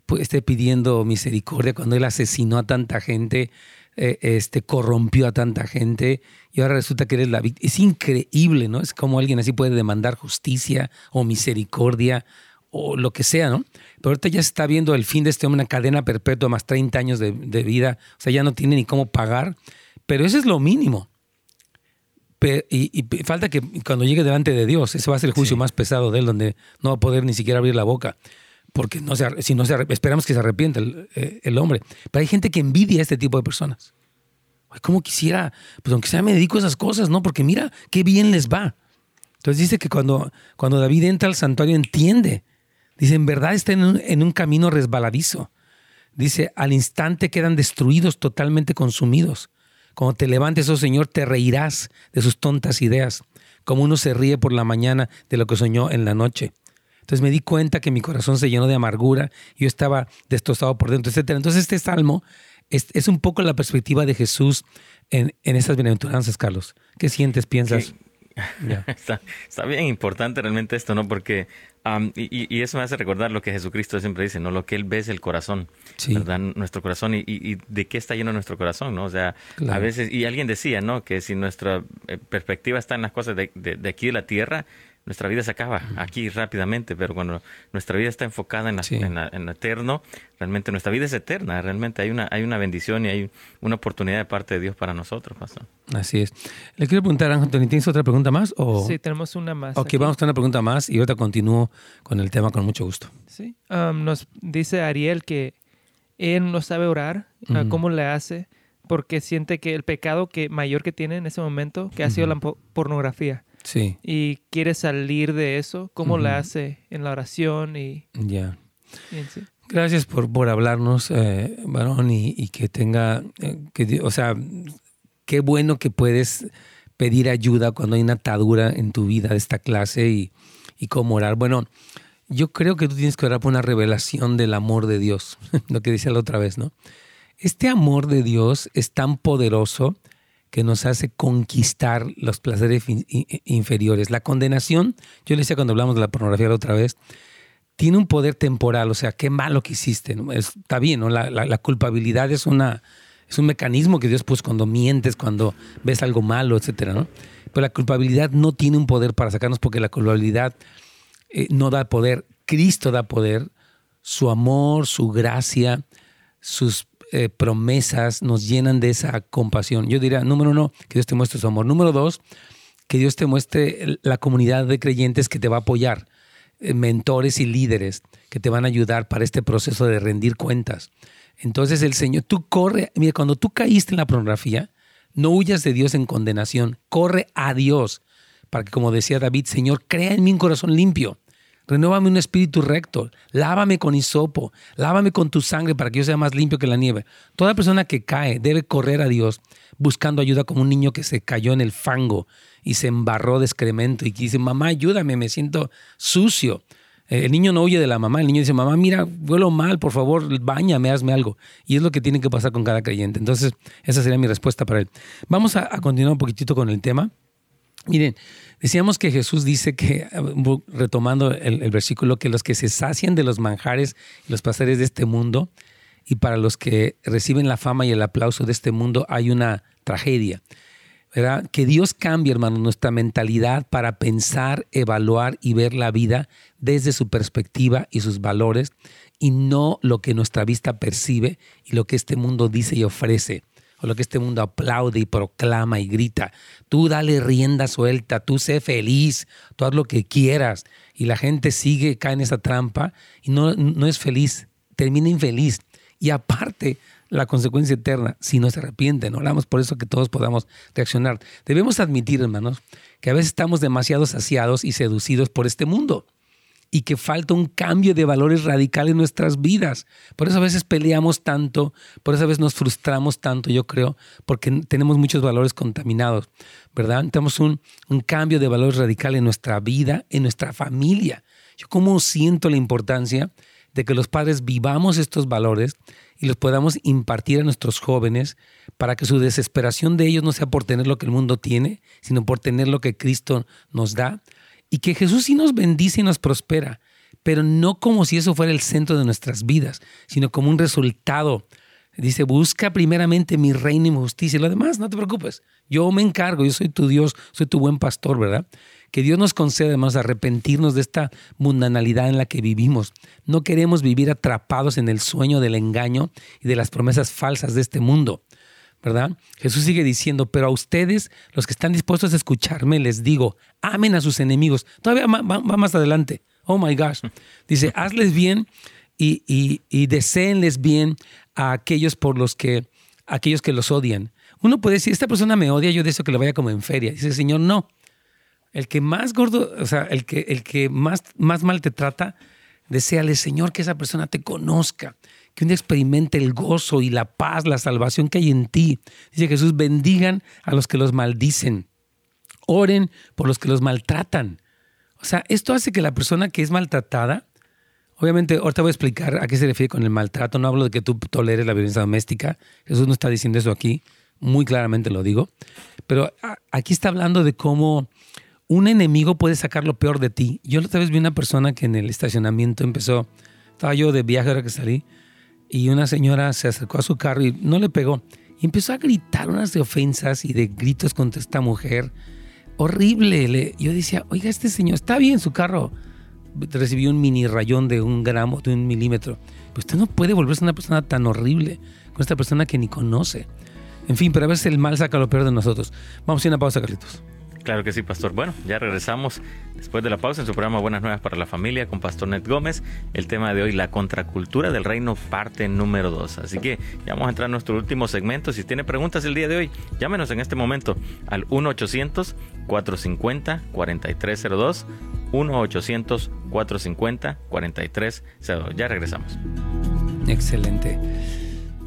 pues, esté pidiendo misericordia cuando él asesinó a tanta gente, eh, este, corrompió a tanta gente y ahora resulta que eres la víctima. Es increíble, ¿no? Es como alguien así puede demandar justicia o misericordia o lo que sea, ¿no? Pero ahorita ya se está viendo el fin de este hombre, una cadena perpetua más 30 años de, vida, o sea, ya no tiene ni cómo pagar, pero eso es lo mínimo. y, falta que cuando llegue delante de Dios, ese va a ser el juicio más pesado de él, donde no va a poder ni siquiera abrir la boca porque no se, si no se esperamos que se arrepienta eh, el, hombre. Pero hay gente que envidia a este tipo de personas. ¿Cómo quisiera? Pues aunque sea me dedico a esas cosas, ¿no? Porque mira qué bien les va. Entonces dice que cuando, cuando David entra al santuario entiende. Dice, en verdad está en un, camino resbaladizo. Dice, al instante quedan destruidos, totalmente consumidos. Cuando te levantes, oh Señor, te reirás de sus tontas ideas, como uno se ríe por la mañana de lo que soñó en la noche. Entonces me di cuenta que mi corazón se llenó de amargura, yo estaba destrozado por dentro, etc. Entonces este salmo es, un poco la perspectiva de Jesús en, en estas bienaventuranzas, Carlos. ¿Qué sientes, piensas? Está, bien importante realmente esto, ¿no? Porque, y, eso me hace recordar lo que Jesucristo siempre dice, ¿no? Lo que Él ve es el corazón, ¿verdad? Nuestro corazón y, de qué está lleno nuestro corazón, ¿no? O sea, a veces, y alguien decía, ¿no? Que si nuestra eh, perspectiva está en las cosas de, de aquí de la tierra, nuestra vida se acaba aquí rápidamente, pero cuando nuestra vida está enfocada en, en, lo eterno, realmente nuestra vida es eterna, realmente hay una, hay una bendición y hay una oportunidad de parte de Dios para nosotros, Pastor. Así es. Le quiero preguntar, Anthony, ¿tienes otra pregunta más? O... Sí, tenemos una más. Ok, vamos a tener una pregunta más y ahorita continúo con el tema con mucho gusto. Sí, um, nos dice Ariel que él no sabe orar, uh, ¿cómo le hace? Porque siente que el pecado que mayor que tiene en ese momento, que ha sido la pornografía. Sí. Y quiere salir de eso, ¿cómo la hace en la oración? y Ya. Gracias por, por hablarnos, eh, varón, y, que tenga, eh, que, o sea, qué bueno que puedes pedir ayuda cuando hay una atadura en tu vida de esta clase y, y cómo orar. Bueno, yo creo que tú tienes que orar por una revelación del amor de Dios, lo que decía la otra vez, ¿no? Este amor de Dios es tan poderoso que nos hace conquistar los placeres inferiores. La condenación, yo le decía cuando hablamos de la pornografía la otra vez, tiene un poder temporal, o sea, qué malo que hiciste. está bien, ¿no? La, culpabilidad es, una, es un mecanismo que Dios puso cuando mientes, cuando ves algo malo, etcétera, ¿no? Pero la culpabilidad no tiene un poder para sacarnos porque la culpabilidad eh, no da poder. Cristo da poder, su amor, su gracia, sus eh, promesas nos llenan de esa compasión. Yo diría, número uno, que Dios te muestre su amor. Número dos, que Dios te muestre la comunidad de creyentes que te va a apoyar, eh, mentores y líderes que te van a ayudar para este proceso de rendir cuentas. Entonces el Señor, tú corre, mira, cuando tú caíste en la pornografía, no huyas de Dios en condenación, corre a Dios, para que como decía David, Señor, crea en mí un corazón limpio Renuévame un espíritu recto. Lávame con hisopo. Lávame con tu sangre para que yo sea más limpio que la nieve. Toda persona que cae debe correr a Dios buscando ayuda como un niño que se cayó en el fango y se embarró de excremento y dice, mamá, ayúdame, me siento sucio. Eh, el niño no huye de la mamá, el niño dice, mamá, mira, vuelo mal, por favor, bañame, hazme algo. Y es lo que tiene que pasar con cada creyente. Entonces, esa sería mi respuesta para él. Vamos a, a continuar un poquitito con el tema. Miren, decíamos que Jesús dice que, retomando el, versículo, que los que se sacian de los manjares y los placeres de este mundo, y para los que reciben la fama y el aplauso de este mundo, hay una tragedia. ¿verdad? Que Dios cambie, hermano, nuestra mentalidad para pensar, evaluar y ver la vida desde su perspectiva y sus valores, y no lo que nuestra vista percibe y lo que este mundo dice y ofrece o lo que este mundo aplaude y proclama y grita. Tú dale rienda suelta, tú sé feliz, tú haz lo que quieras. Y la gente sigue, cae en esa trampa y no, no es feliz, termina infeliz. Y aparte, la consecuencia eterna si no se arrepienten. Hablamos por eso que todos podamos reaccionar. Debemos admitir, hermanos, que a veces estamos demasiado saciados y seducidos por este mundo y que falta un cambio de valores radical en nuestras vidas. Por eso a veces peleamos tanto, por eso a veces nos frustramos tanto, yo creo, porque tenemos muchos valores contaminados, ¿verdad? Tenemos un, un cambio de valores radical en nuestra vida, en nuestra familia. Yo como siento la importancia de que los padres vivamos estos valores y los podamos impartir a nuestros jóvenes para que su desesperación de ellos no sea por tener lo que el mundo tiene, sino por tener lo que Cristo nos da. Y que Jesús sí nos bendice y nos prospera, pero no como si eso fuera el centro de nuestras vidas, sino como un resultado. Dice, busca primeramente mi reino y mi justicia y lo demás, no te preocupes. Yo me encargo, yo soy tu Dios, soy tu buen pastor, ¿verdad? Que Dios nos concede, además, arrepentirnos de esta mundanalidad en la que vivimos. No queremos vivir atrapados en el sueño del engaño y de las promesas falsas de este mundo. ¿Verdad? Jesús sigue diciendo, pero a ustedes, los que están dispuestos a escucharme, les digo, amen a sus enemigos. Todavía va, más adelante. Oh my gosh. Dice, hazles bien y, y, y, deseenles bien a aquellos por los que, aquellos que los odian. Uno puede decir, esta persona me odia, yo deseo que le vaya como en feria. Dice, Señor, no. El que más gordo, o sea, el que, el que más, más mal te trata, deseale, Señor, que esa persona te conozca, que un día experimente el gozo y la paz, la salvación que hay en ti. Dice Jesús, bendigan a los que los maldicen, oren por los que los maltratan. O sea, esto hace que la persona que es maltratada, obviamente, ahorita voy a explicar a qué se refiere con el maltrato, no hablo de que tú toleres la violencia doméstica, Jesús no está diciendo eso aquí, muy claramente lo digo, pero aquí está hablando de cómo un enemigo puede sacar lo peor de ti. Yo otra vez vi una persona que en el estacionamiento empezó, estaba yo de viaje ahora que salí, y una señora se acercó a su carro y no le pegó. Y empezó a gritar unas de ofensas y de gritos contra esta mujer. Horrible. yo decía, oiga, este señor está bien su carro. Recibió un mini rayón de un gramo, de un milímetro. Pero usted no puede volverse una persona tan horrible con esta persona que ni conoce. En fin, pero a veces el mal saca lo peor de nosotros. Vamos a ir a una pausa, Carlitos. Claro que sí, Pastor. Bueno, ya regresamos después de la pausa en su programa Buenas Nuevas para la Familia con Pastor Ned Gómez. El tema de hoy, la contracultura del reino, parte número 2. Así que ya vamos a entrar en nuestro último segmento. Si tiene preguntas el día de hoy, llámenos en este momento al 1-800-450-4302. 1-800-450-4302. Ya regresamos. Excelente.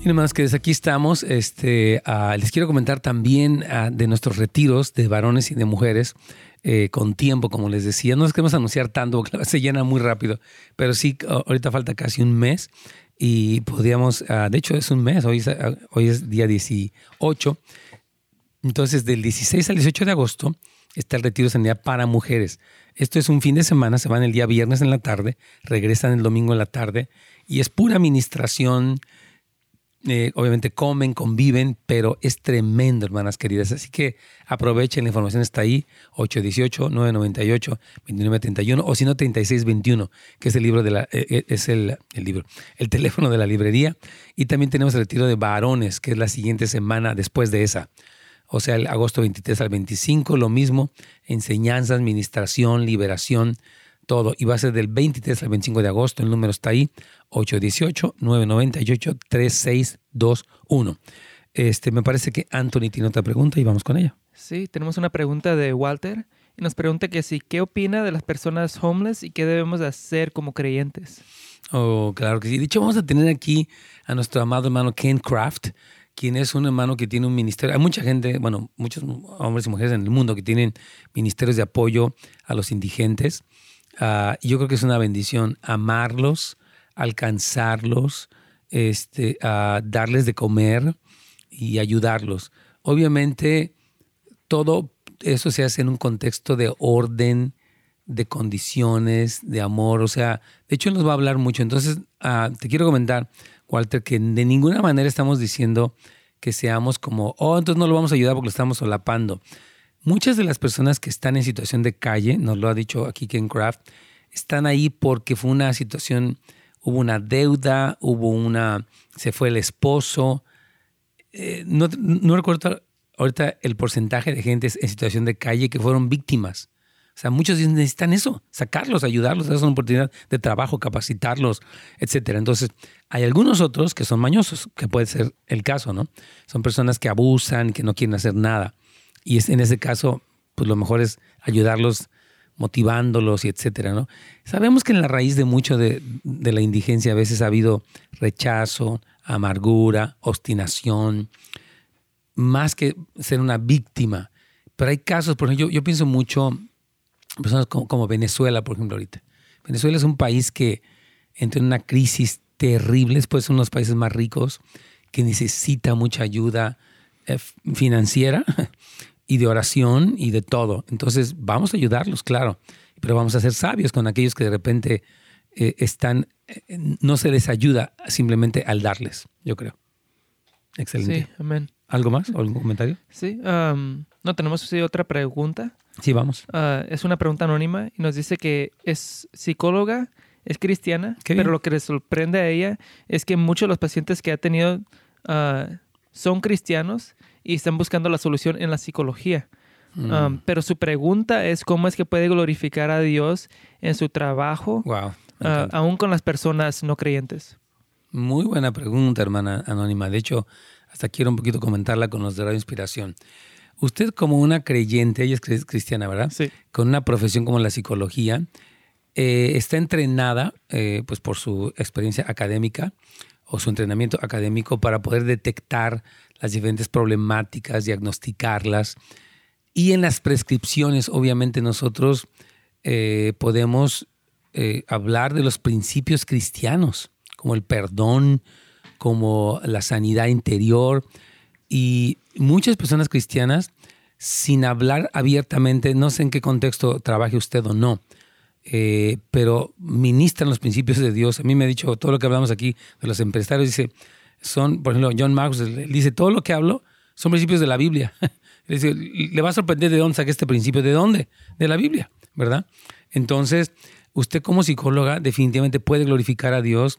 Y más que desde aquí estamos, este, les quiero comentar también de nuestros retiros de varones y de mujeres eh, con tiempo, como les decía. No es que queremos anunciar tanto porque se llena muy rápido, pero sí, ahorita falta casi un mes y podríamos, ah, de hecho es un mes, hoy es, hoy es día 18. Entonces, del 16 al 18 de agosto está el retiro de sanidad para mujeres. Esto es un fin de semana, se van el día viernes en la tarde, regresan el domingo en la tarde y es pura administración eh, obviamente comen, conviven, pero es tremendo, hermanas queridas. Así que aprovechen, la información está ahí, 818-998-2931 o si no, 3621, que es el libro de la, eh, eh, es el, el, libro, el teléfono de la librería. Y también tenemos el retiro de varones, que es la siguiente semana después de esa. O sea, el agosto 23 al 25, lo mismo, enseñanza, administración, liberación, todo. Y va a ser del 23 al 25 de agosto. El número está ahí, 818-998-3621. Este, me parece que Anthony tiene otra pregunta y vamos con ella. Sí, tenemos una pregunta de Walter. Y nos pregunta que sí, ¿qué opina de las personas homeless y qué debemos hacer como creyentes? Oh, claro que sí. De hecho, vamos a tener aquí a nuestro amado hermano Ken Craft, quien es un hermano que tiene un ministerio. Hay mucha gente, bueno, muchos hombres y mujeres en el mundo que tienen ministerios de apoyo a los indigentes. Ah, yo creo que es una bendición amarlos, alcanzarlos, este, a darles de comer y ayudarlos. Obviamente, todo eso se hace en un contexto de orden, de condiciones, de amor. O sea, de hecho, nos va a hablar mucho. Entonces, ah, te quiero comentar, Walter, que de ninguna manera estamos diciendo que seamos como, oh, entonces no lo vamos a ayudar porque lo estamos solapando. Muchas de las personas que están en situación de calle, nos lo ha dicho aquí Ken Craft, están ahí porque fue una situación, hubo una deuda, hubo una, se fue el esposo, eh, no, no recuerdo ahorita el porcentaje de gente en situación de calle que fueron víctimas. O sea, muchos necesitan eso, sacarlos, ayudarlos, darles una oportunidad de trabajo, capacitarlos, etcétera. Entonces, hay algunos otros que son mañosos, que puede ser el caso, ¿no? Son personas que abusan, que no quieren hacer nada. Y es, en ese caso, pues lo mejor es ayudarlos motivándolos y etcétera, ¿no? Sabemos que en la raíz de mucho de, de la indigencia a veces ha habido rechazo, amargura, obstinación, más que ser una víctima. Pero hay casos, por ejemplo, yo, pienso mucho personas como, Venezuela, por ejemplo, ahorita. Venezuela es un país que entra en una crisis terrible, es pues uno de los países más ricos, que necesita mucha ayuda eh, financiera y de oración y de todo. Entonces, vamos a ayudarlos, claro, pero vamos a ser sabios con aquellos que de repente eh, están, eh, no se les ayuda simplemente al darles, yo creo. Excelente. Sí, amén. ¿Algo más? ¿Algún comentario? Sí, no tenemos otra pregunta. Sí, vamos. Ah, es una pregunta anónima y nos dice que es psicóloga, es cristiana, pero lo que le sorprende a ella es que muchos de los pacientes que ha tenido ah, son cristianos y están buscando la solución en la psicología. Mm. pero su pregunta es cómo es que puede glorificar a Dios en su trabajo, wow, ah, aún con las personas no creyentes. Muy buena pregunta, hermana anónima. De hecho, hasta quiero un poquito comentarla con los de Radio Inspiración. Usted como una creyente, ella es cristiana, ¿verdad? Sí. Con una profesión como la psicología, eh, está entrenada eh, pues por su experiencia académica o su entrenamiento académico para poder detectar las diferentes problemáticas, diagnosticarlas. Y en las prescripciones, obviamente, nosotros eh, podemos hablar de los principios cristianos, como el perdón, como la sanidad interior, y muchas personas cristianas, sin hablar abiertamente, no sé en qué contexto trabaje usted o no, eh, pero ministran los principios de Dios. A mí me ha dicho todo lo que hablamos aquí de los empresarios, dice, son, por ejemplo, John Marcus dice, todo lo que hablo son principios de la Biblia. dice, le va a sorprender de dónde saqué este principio, ¿de dónde? De la Biblia, ¿verdad? Entonces, usted como psicóloga definitivamente puede glorificar a Dios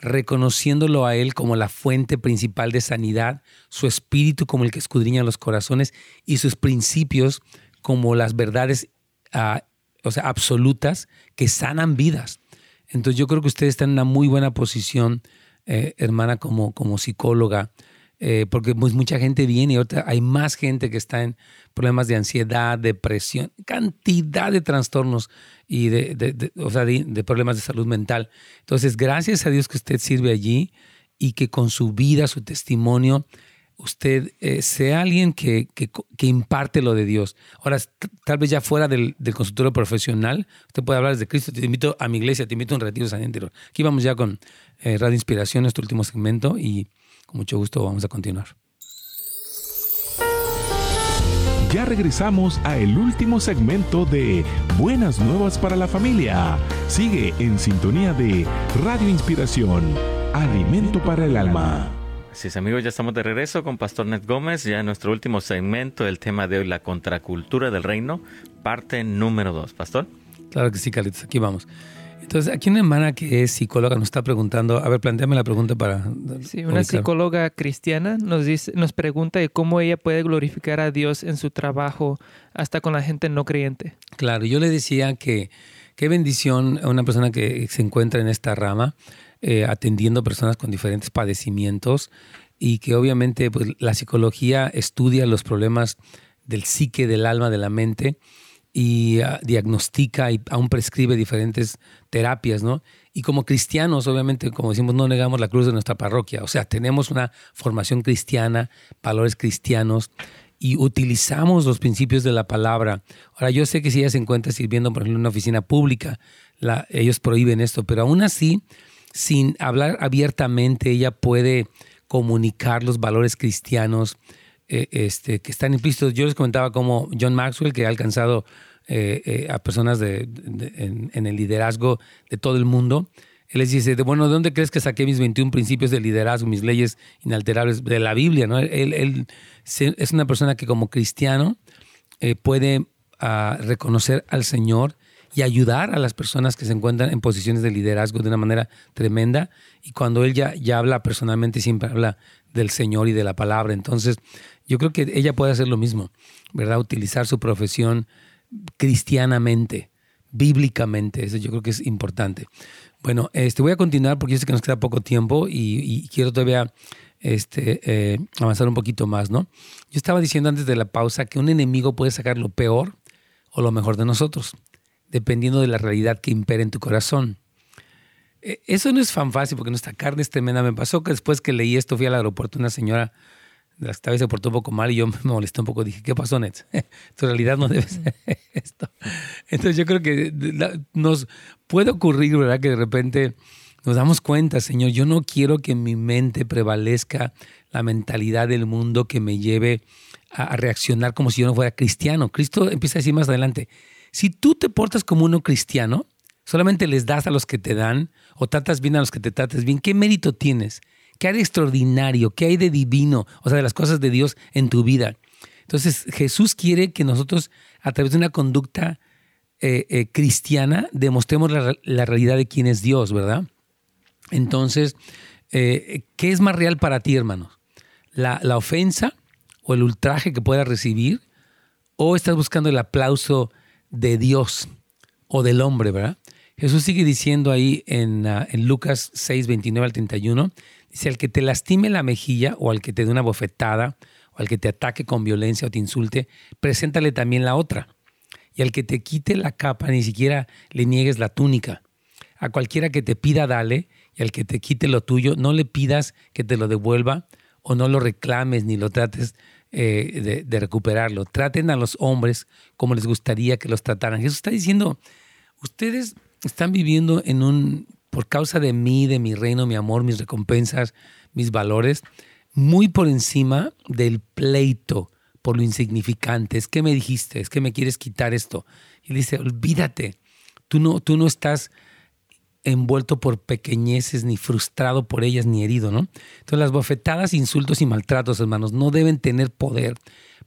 reconociéndolo a Él como la fuente principal de sanidad, su espíritu como el que escudriña los corazones y sus principios como las verdades ah, o sea, absolutas que sanan vidas. Entonces yo creo que usted está en una muy buena posición, eh, hermana, como, como psicóloga, eh, porque pues, mucha gente viene y ahorita hay más gente que está en problemas de ansiedad, depresión, cantidad de trastornos y de, o sea, de, problemas de salud mental. Entonces, gracias a Dios que usted sirve allí y que con su vida, su testimonio, usted eh, sea alguien que, que, imparte lo de Dios. Ahora, tal vez ya fuera del, del, consultorio profesional, usted puede hablar de Cristo. Te invito a mi iglesia, te invito a un retiro San Aquí vamos ya con eh, Radio Inspiración, nuestro último segmento, y con mucho gusto vamos a continuar. Ya regresamos a el último segmento de Buenas Nuevas para la Familia. Sigue en sintonía de Radio Inspiración, Alimento para el Alma. Así es, amigos, ya estamos de regreso con Pastor Ned Gómez, ya en nuestro último segmento, el tema de hoy, la contracultura del reino, parte número dos. Pastor. Claro que sí, Carlitos, aquí vamos. Entonces, aquí una hermana que es psicóloga nos está preguntando, a ver, planteame la pregunta para... Sí, una psicóloga cristiana nos, dice, nos pregunta de cómo ella puede glorificar a Dios en su trabajo hasta con la gente no creyente. Claro, yo le decía que qué bendición una persona que se encuentra en esta rama, eh, atendiendo personas con diferentes padecimientos y que obviamente pues, la psicología estudia los problemas del psique, del alma, de la mente y ah, diagnostica y aún prescribe diferentes terapias, ¿no? Y como cristianos, obviamente, como decimos, no negamos la cruz de nuestra parroquia, o sea, tenemos una formación cristiana, valores cristianos y utilizamos los principios de la palabra. Ahora, yo sé que si ella se encuentra sirviendo, por ejemplo, en una oficina pública, la, ellos prohíben esto, pero aún así, sin hablar abiertamente, ella puede comunicar los valores cristianos, eh, este, que están implícitos. Yo les comentaba como John Maxwell, que ha alcanzado eh, eh, a personas en, el liderazgo de todo el mundo. Él les dice, bueno, ¿de dónde crees que saqué mis 21 principios de liderazgo, mis leyes inalterables de la Biblia? ¿no? Él, es una persona que como cristiano puede ah, reconocer al Señor y ayudar a las personas que se encuentran en posiciones de liderazgo de una manera tremenda. Y cuando él ya, ya habla personalmente, siempre habla del Señor y de la palabra. Entonces, yo creo que ella puede hacer lo mismo, ¿verdad? Utilizar su profesión cristianamente, bíblicamente. Eso yo creo que es importante. Bueno, este, voy a continuar porque yo sé que nos queda poco tiempo y, quiero todavía este, eh, avanzar un poquito más, ¿no? Yo estaba diciendo antes de la pausa que un enemigo puede sacar lo peor o lo mejor de nosotros, dependiendo de la realidad que impera en tu corazón. E, eso no es fan fácil porque nuestra carne es tremenda. Me pasó que después que leí esto fui al aeropuerto, una señora de las que se portó un poco mal y yo me molesté un poco. Dije, ¿qué pasó, Nets? tu realidad no debe ser esto. Entonces yo creo que nos puede ocurrir, ¿verdad? Que de repente nos damos cuenta, Señor, yo no quiero que en mi mente prevalezca la mentalidad del mundo que me lleve a, reaccionar como si yo no fuera cristiano. Cristo empieza a decir más adelante, si tú te portas como uno cristiano, solamente les das a los que te dan o tratas bien a los que te trates bien, ¿qué mérito tienes? ¿Qué hay de extraordinario? ¿Qué hay de divino? O sea, de las cosas de Dios en tu vida. Entonces, Jesús quiere que nosotros, a través de una conducta eh, eh, cristiana, demostremos la, realidad de quién es Dios, ¿verdad? Entonces, eh, ¿qué es más real para ti, hermanos? ¿La, ¿La ofensa o el ultraje que puedas recibir? ¿O estás buscando el aplauso de Dios o del hombre, verdad? Jesús sigue diciendo ahí en, ah, Lucas 6, 29 al 31, dice, al que te lastime la mejilla o al que te dé una bofetada o al que te ataque con violencia o te insulte, preséntale también la otra. Y al que te quite la capa, ni siquiera le niegues la túnica. A cualquiera que te pida, dale, y al que te quite lo tuyo, no le pidas que te lo devuelva o no lo reclames ni lo trates eh, de, recuperarlo. Traten a los hombres como les gustaría que los trataran. Jesús está diciendo, ustedes están viviendo en un, por causa de mí, de mi reino, mi amor, mis recompensas, mis valores, muy por encima del pleito por lo insignificante. Es que me dijiste, es que me quieres quitar esto. Y dice, olvídate, tú no, tú no estás envuelto por pequeñeces, ni frustrado por ellas, ni herido, ¿no? Entonces las bofetadas, insultos y maltratos, hermanos, no deben tener poder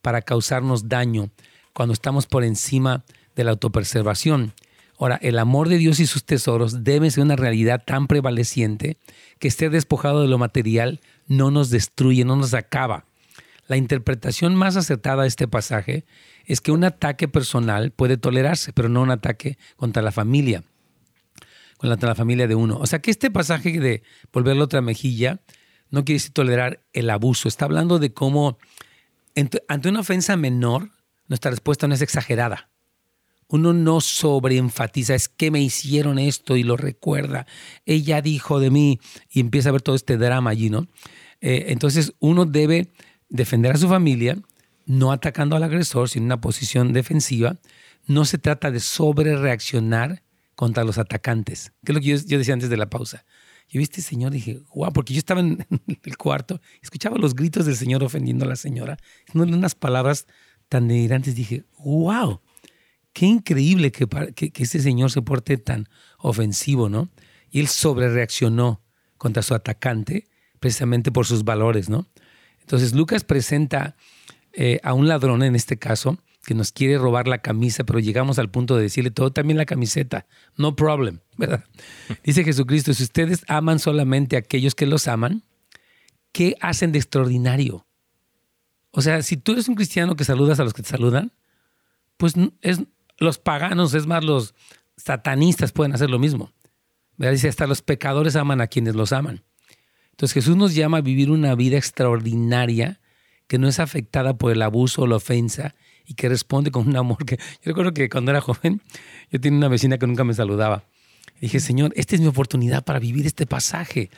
para causarnos daño cuando estamos por encima de la autopreservación. Ahora, el amor de Dios y sus tesoros debe ser una realidad tan prevaleciente que esté despojado de lo material no nos destruye, no nos acaba. La interpretación más acertada de este pasaje es que un ataque personal puede tolerarse, pero no un ataque contra la familia contra la familia de uno. O sea que este pasaje de volverlo otra mejilla no quiere decir tolerar el abuso. Está hablando de cómo ante una ofensa menor, nuestra respuesta no es exagerada. Uno no sobreenfatiza, es que me hicieron esto y lo recuerda. Ella dijo de mí y empieza a ver todo este drama allí, ¿no? Eh, entonces uno debe defender a su familia, no atacando al agresor, sino en una posición defensiva. No se trata de sobrereaccionar contra los atacantes, que es lo que yo, decía antes de la pausa. Yo viste, señor, dije, guau, porque yo estaba en el cuarto, escuchaba los gritos del señor ofendiendo a la señora, unas palabras tan delirantes, dije, wow, qué increíble que, ese señor se porte tan ofensivo, ¿no? Y él sobrereaccionó contra su atacante precisamente por sus valores, ¿no? Entonces Lucas presenta eh, a un ladrón en este caso que nos quiere robar la camisa, pero llegamos al punto de decirle todo, también la camiseta, no problem, ¿verdad? Dice Jesucristo, si ustedes aman solamente a aquellos que los aman, ¿qué hacen de extraordinario? O sea, si tú eres un cristiano que saludas a los que te saludan, pues es, los paganos, es más, los satanistas pueden hacer lo mismo. ¿verdad? Dice, hasta los pecadores aman a quienes los aman. Entonces Jesús nos llama a vivir una vida extraordinaria que no es afectada por el abuso o la ofensa y que responde con un amor que... Yo recuerdo que cuando era joven, yo tenía una vecina que nunca me saludaba. dije, Señor, esta es mi oportunidad para vivir este pasaje.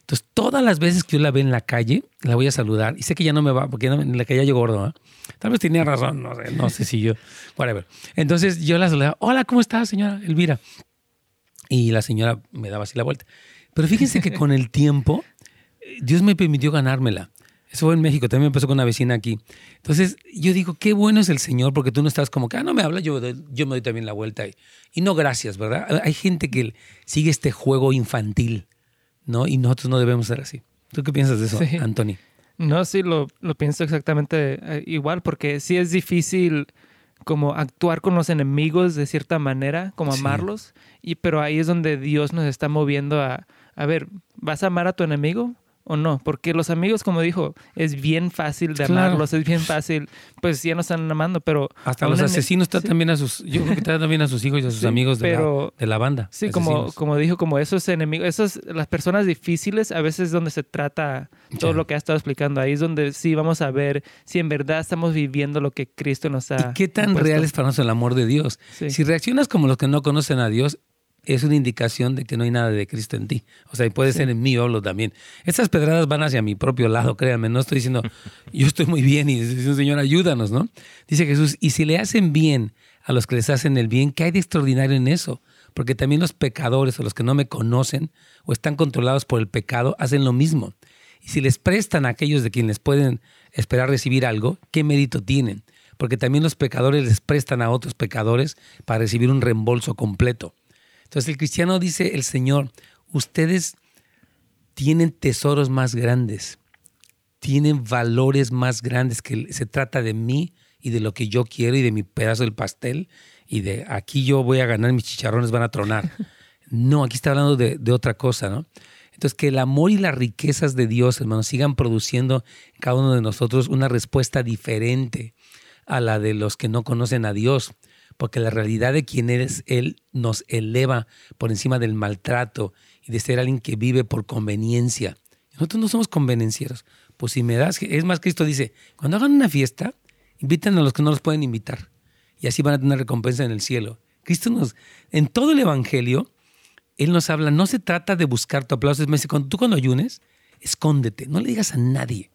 Entonces, todas las veces que yo la ve en la calle, la voy a saludar. Y sé que ya no me va, porque en la calle ya gordo. Tal vez tenía razón, no sé, no sé si yo, whatever. Entonces, yo la saludaba. Hola, ¿cómo estás, señora Elvira? Y la señora me daba así la vuelta. Pero fíjense que con el tiempo, Dios me permitió ganármela. Eso fue en México, también me pasó con una vecina aquí. Entonces yo digo, qué bueno es el Señor, porque tú no estás como que, ah, no me habla, yo, yo me doy también la vuelta. Y, y no gracias, ¿verdad? Hay gente que sigue este juego infantil, ¿no? Y nosotros no debemos ser así. ¿Tú qué piensas de eso, Anthony? No, sí, lo, lo pienso exactamente eh, igual, porque sí es difícil como actuar con los enemigos de cierta manera, como amarlos, y, pero ahí es donde Dios nos está moviendo a, a ver, ¿vas a amar a tu enemigo? O no, porque los amigos, como dijo, es bien fácil de Claro. amarlos, es bien fácil, pues ya no están amando, pero Hasta los ene- asesinos sí. tratan bien a sus, yo creo que tratan bien a sus hijos y a sus Sí, amigos de, pero- la, de la banda. Sí, como, como dijo, como esos enemigos, esos, las personas difíciles, a veces es donde se trata todo lo que ha estado explicando. Ahí es donde sí vamos a ver si en verdad estamos viviendo lo que Cristo nos ha. ¿Y qué tan impuesto. real es para nosotros el amor de Dios? Sí. Si reaccionas como los que no conocen a Dios, es una indicación de que no hay nada de Cristo en ti. O sea, y puede ser en mí, hablo también. Estas pedradas van hacia mi propio lado, créanme. No estoy diciendo, yo estoy muy bien y dice, Señor, ayúdanos, ¿no? Dice Jesús, y si le hacen bien a los que les hacen el bien, ¿qué hay de extraordinario en eso? Porque también los pecadores o los que no me conocen o están controlados por el pecado hacen lo mismo. Y si les prestan a aquellos de quienes pueden esperar recibir algo, ¿qué mérito tienen? Porque también los pecadores les prestan a otros pecadores para recibir un reembolso completo. Entonces el cristiano dice, el Señor, ustedes tienen tesoros más grandes, tienen valores más grandes que se trata de mí y de lo que yo quiero y de mi pedazo del pastel y de aquí yo voy a ganar, mis chicharrones van a tronar. No, aquí está hablando de, otra cosa, ¿no? Entonces, que el amor y las riquezas de Dios, hermanos, sigan produciendo en cada uno de nosotros una respuesta diferente a la de los que no conocen a Dios, porque la realidad de quién eres Él nos eleva por encima del maltrato y de ser alguien que vive por conveniencia. Nosotros no somos convenencieros. Pues si me das, es más, Cristo dice, cuando hagan una fiesta, inviten a los que no los pueden invitar y así van a tener recompensa en el cielo. Cristo nos, en todo el Evangelio, Él nos habla, no se trata de buscar tu aplauso, más, dice, tú cuando ayunes, escóndete, no le digas a nadie,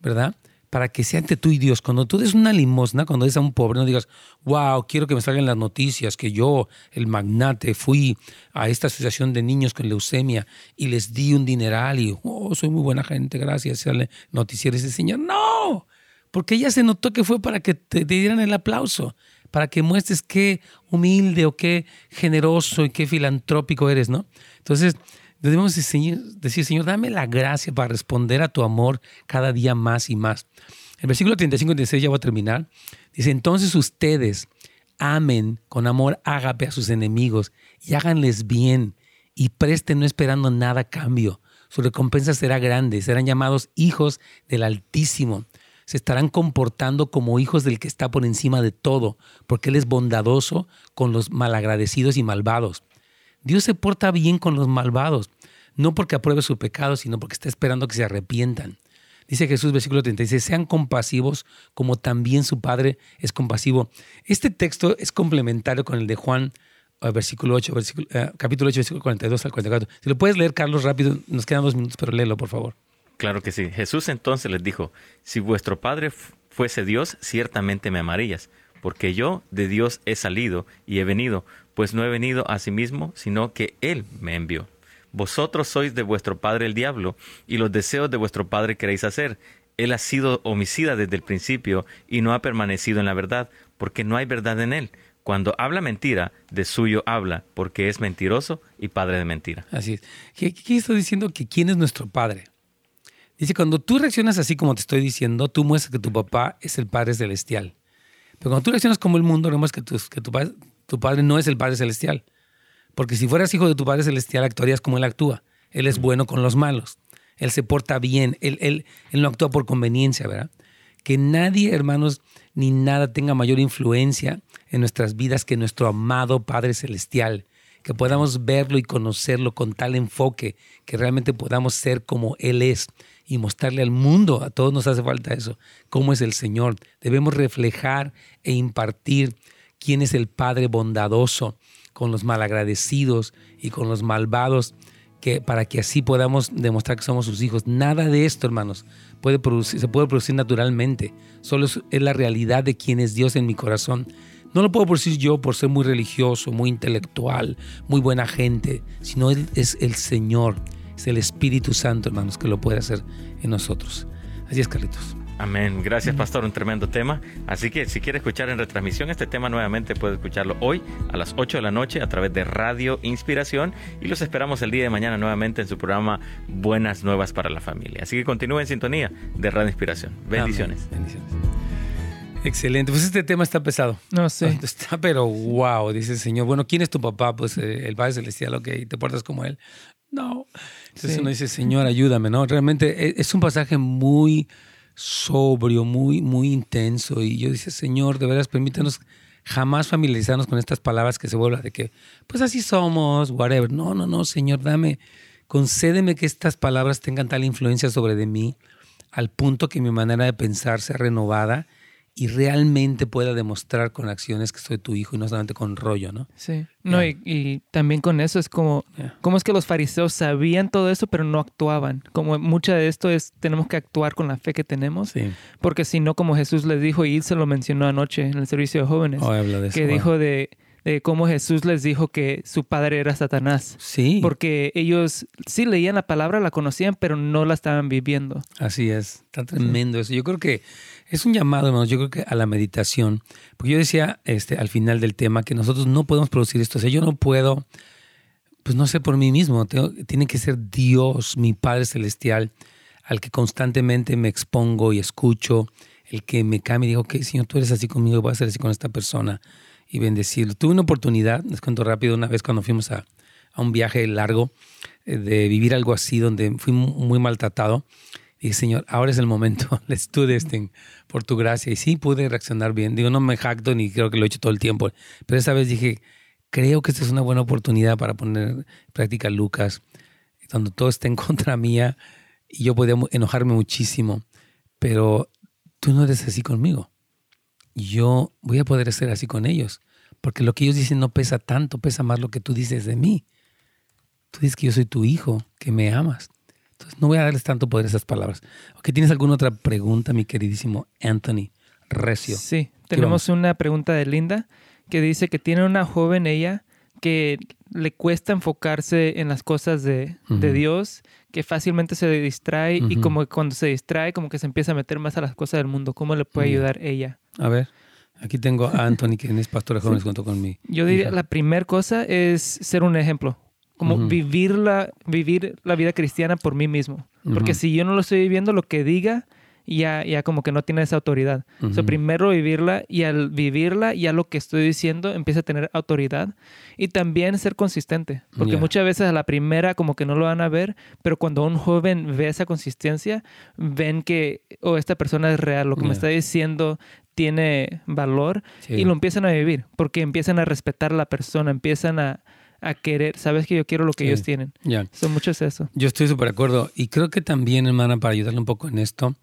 ¿verdad? Para que sea entre tú y Dios. Cuando tú des una limosna, cuando des a un pobre, no digas, wow, quiero que me salgan las noticias que yo, el magnate, fui a esta asociación de niños con leucemia y les di un dineral y, oh, soy muy buena gente, gracias. Sale noticiero ese señor. No, porque ella se notó que fue para que te dieran el aplauso, para que muestres qué humilde o qué generoso y qué filantrópico eres, ¿no? Entonces, debemos decir, Señor, dame la gracia para responder a tu amor cada día más y más. El versículo 35 y 36 ya voy a terminar. Dice, entonces ustedes amen con amor ágape a sus enemigos y háganles bien y presten no esperando nada cambio. Su recompensa será grande, serán llamados hijos del Altísimo. Se estarán comportando como hijos del que está por encima de todo, porque Él es bondadoso con los malagradecidos y malvados. Dios se porta bien con los malvados, no porque apruebe su pecado, sino porque está esperando que se arrepientan. Dice Jesús, versículo 36, sean compasivos como también su Padre es compasivo. Este texto es complementario con el de Juan, eh, versículo 8, versículo, eh, capítulo 8, versículo 42 al 44. Si lo puedes leer, Carlos, rápido, nos quedan dos minutos, pero léelo, por favor. Claro que sí. Jesús entonces les dijo, si vuestro Padre fuese Dios, ciertamente me amarías, porque yo de Dios he salido y he venido, pues no he venido a sí mismo, sino que Él me envió. Vosotros sois de vuestro padre el diablo, y los deseos de vuestro padre queréis hacer. Él ha sido homicida desde el principio y no ha permanecido en la verdad, porque no hay verdad en él. Cuando habla mentira, de suyo habla, porque es mentiroso y padre de mentira. Así es. ¿Qué, está diciendo? Que quién es nuestro Padre. Dice, cuando tú reaccionas así como te estoy diciendo, tú muestras que tu papá es el Padre Celestial. Pero cuando tú reaccionas como el mundo, vemos que, tu, que tu, tu Padre no es el Padre Celestial. Porque si fueras hijo de tu Padre Celestial, actuarías como Él actúa. Él es bueno con los malos. Él se porta bien. Él, él, él no actúa por conveniencia, ¿verdad? Que nadie, hermanos, ni nada tenga mayor influencia en nuestras vidas que nuestro amado Padre Celestial. Que podamos verlo y conocerlo con tal enfoque que realmente podamos ser como Él es y mostrarle al mundo, a todos nos hace falta eso, cómo es el Señor. Debemos reflejar e impartir quién es el Padre bondadoso con los malagradecidos y con los malvados, que, para que así podamos demostrar que somos sus hijos. Nada de esto, hermanos, puede producir, se puede producir naturalmente. Solo es, es la realidad de quién es Dios en mi corazón. No lo puedo producir yo por ser muy religioso, muy intelectual, muy buena gente, sino Él es el Señor, es el Espíritu Santo, hermanos, que lo puede hacer en nosotros. Así es, Carlitos. Amén. Gracias, pastor. Un tremendo tema. Así que si quiere escuchar en retransmisión este tema nuevamente, puede escucharlo hoy a las 8 de la noche a través de Radio Inspiración. Y los esperamos el día de mañana nuevamente en su programa Buenas Nuevas para la Familia. Así que continúe en sintonía de Radio Inspiración. Bendiciones. Amén. Bendiciones. Excelente. Pues este tema está pesado. No sé. Está, pero wow, dice el Señor. Bueno, ¿quién es tu papá? Pues eh, el Padre Celestial, ok, te portas como Él. No. Entonces Sí. uno dice, Señor, ayúdame, ¿no? Realmente e- es un pasaje muy sobrio, muy, muy intenso. Y yo dice, Señor, de veras, permítanos jamás familiarizarnos con estas palabras que se vuelvan de que, pues así somos, whatever. No, no, no, Señor, dame, concédeme que estas palabras tengan tal influencia sobre de mí al punto que mi manera de pensar sea renovada y realmente pueda demostrar con acciones que soy tu hijo y no solamente con rollo, ¿no? Sí. No, y, y también con eso es como, Yeah. ¿cómo es que los fariseos sabían todo eso pero no actuaban? Como mucha de esto es, tenemos que actuar con la fe que tenemos, Sí. porque si no, como Jesús les dijo, y se lo mencionó anoche en el servicio de jóvenes, Oh, habla de eso. que wow. dijo de, de cómo Jesús les dijo que su padre era Satanás. Sí. Porque ellos sí leían la palabra, la conocían, pero no la estaban viviendo. Así es, está tremendo eso. Yo creo que es un llamado, hermanos, yo creo que a la meditación, porque yo decía este, al final del tema que nosotros no podemos producir esto, o sea, yo no puedo, pues no sé por mí mismo, tengo- tiene que ser Dios, mi Padre Celestial, al que constantemente me expongo y escucho, el que me cambia y digo, ok, Señor, tú eres así conmigo, voy a ser así con esta persona y bendecirlo. Tuve una oportunidad, les cuento rápido, una vez cuando fuimos a, a un viaje largo, eh, de vivir algo así, donde fui mu- muy maltratado. Dije, Señor, ahora es el momento, let's do this thing, por tu gracia. Y sí pude reaccionar bien. Digo, no me jacto ni creo que lo he hecho todo el tiempo. Pero esa vez dije, creo que esta es una buena oportunidad para poner en práctica Lucas, donde todo está en contra mía y yo podía enojarme muchísimo. Pero tú no eres así conmigo. Yo voy a poder ser así con ellos. Porque lo que ellos dicen no pesa tanto, pesa más lo que tú dices de mí. Tú dices que yo soy tu hijo, que me amas. Entonces no voy a darles tanto poder a esas palabras. Ok, ¿tienes alguna otra pregunta, mi queridísimo Anthony Recio? Sí, tenemos una pregunta de Linda que dice que tiene una joven ella que le cuesta enfocarse en las cosas de. Dios, que fácilmente se distrae y como que cuando se distrae como que se empieza a meter más a las cosas del mundo. ¿Cómo le puede ayudar ella? A ver, aquí tengo a Anthony, quien es pastor de jóvenes junto con mi Yo diría la primera cosa es ser un ejemplo, como Ujú. vivir, la, vivir la vida cristiana por mí mismo. Porque si yo no lo estoy viviendo, lo que diga ya, ya como que no tiene esa autoridad. O sea, primero vivirla y al vivirla ya lo que estoy diciendo empieza a tener autoridad y también ser consistente. Porque muchas veces a la primera como que no lo van a ver, pero cuando un joven ve esa consistencia, ven que oh, esta persona es real, lo que me está diciendo tiene valor Sí. y lo empiezan a vivir porque empiezan a respetar a la persona, empiezan a, a querer, sabes que yo quiero lo que Sí. ellos tienen. Ya. Son muchos eso. Yo estoy súper de acuerdo. Y creo que también, hermana, para ayudarle un poco en esto, o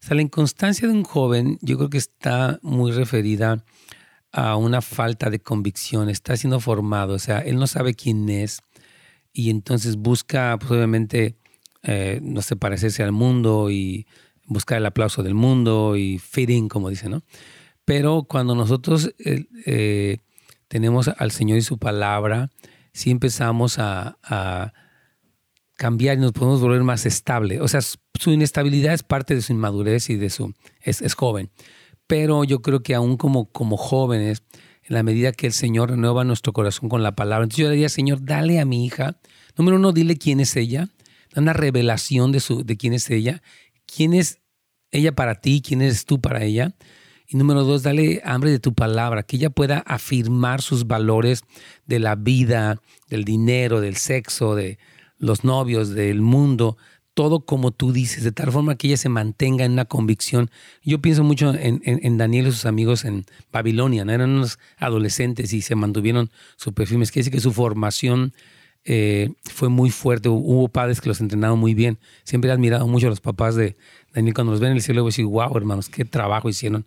sea, la inconstancia de un joven, yo creo que está muy referida a una falta de convicción. Está siendo formado, o sea, él no sabe quién es y entonces busca, pues obviamente, eh, no sé, parecerse al mundo y buscar el aplauso del mundo y fit in, como dice, ¿no? Pero cuando nosotros eh, eh, tenemos al Señor y su palabra, sí empezamos a, cambiar y nos podemos volver más estable. O sea, su inestabilidad es parte de su inmadurez y de su... es, es joven. Pero yo creo que aún como, como jóvenes, en la medida que el Señor renueva nuestro corazón con la palabra, entonces yo le diría, Señor, dale a mi hija, número uno, dile quién es ella, da una revelación de, su, de quién es ella, quién es ella para ti, quién eres tú para ella. Y número dos, dale hambre de tu palabra, que ella pueda afirmar sus valores de la vida, del dinero, del sexo, de los novios, del mundo, todo como tú dices, de tal forma que ella se mantenga en una convicción. Yo pienso mucho en, Daniel y sus amigos en Babilonia, ¿no? eran unos adolescentes y se mantuvieron súper firmes. Quiere decir que su formación eh, fue muy fuerte. Hubo padres que los entrenaron muy bien. Siempre he admirado mucho a los papás de Daniel. Cuando los ven en el cielo, a decir, wow, hermanos, qué trabajo hicieron.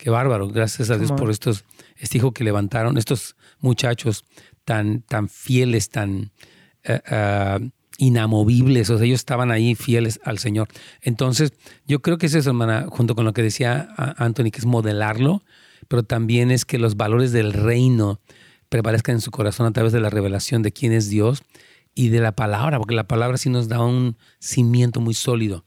Qué bárbaro. Gracias a Dios por estos, este hijo que levantaron, estos muchachos tan, tan fieles, tan ah, inamovibles. O sea, ellos estaban ahí fieles al Señor. Entonces, yo creo que es eso, hermana, junto con lo que decía Anthony, que es modelarlo, pero también es que los valores del reino prevalezcan en su corazón a través de la revelación de quién es Dios y de la palabra, porque la palabra sí nos da un cimiento muy sólido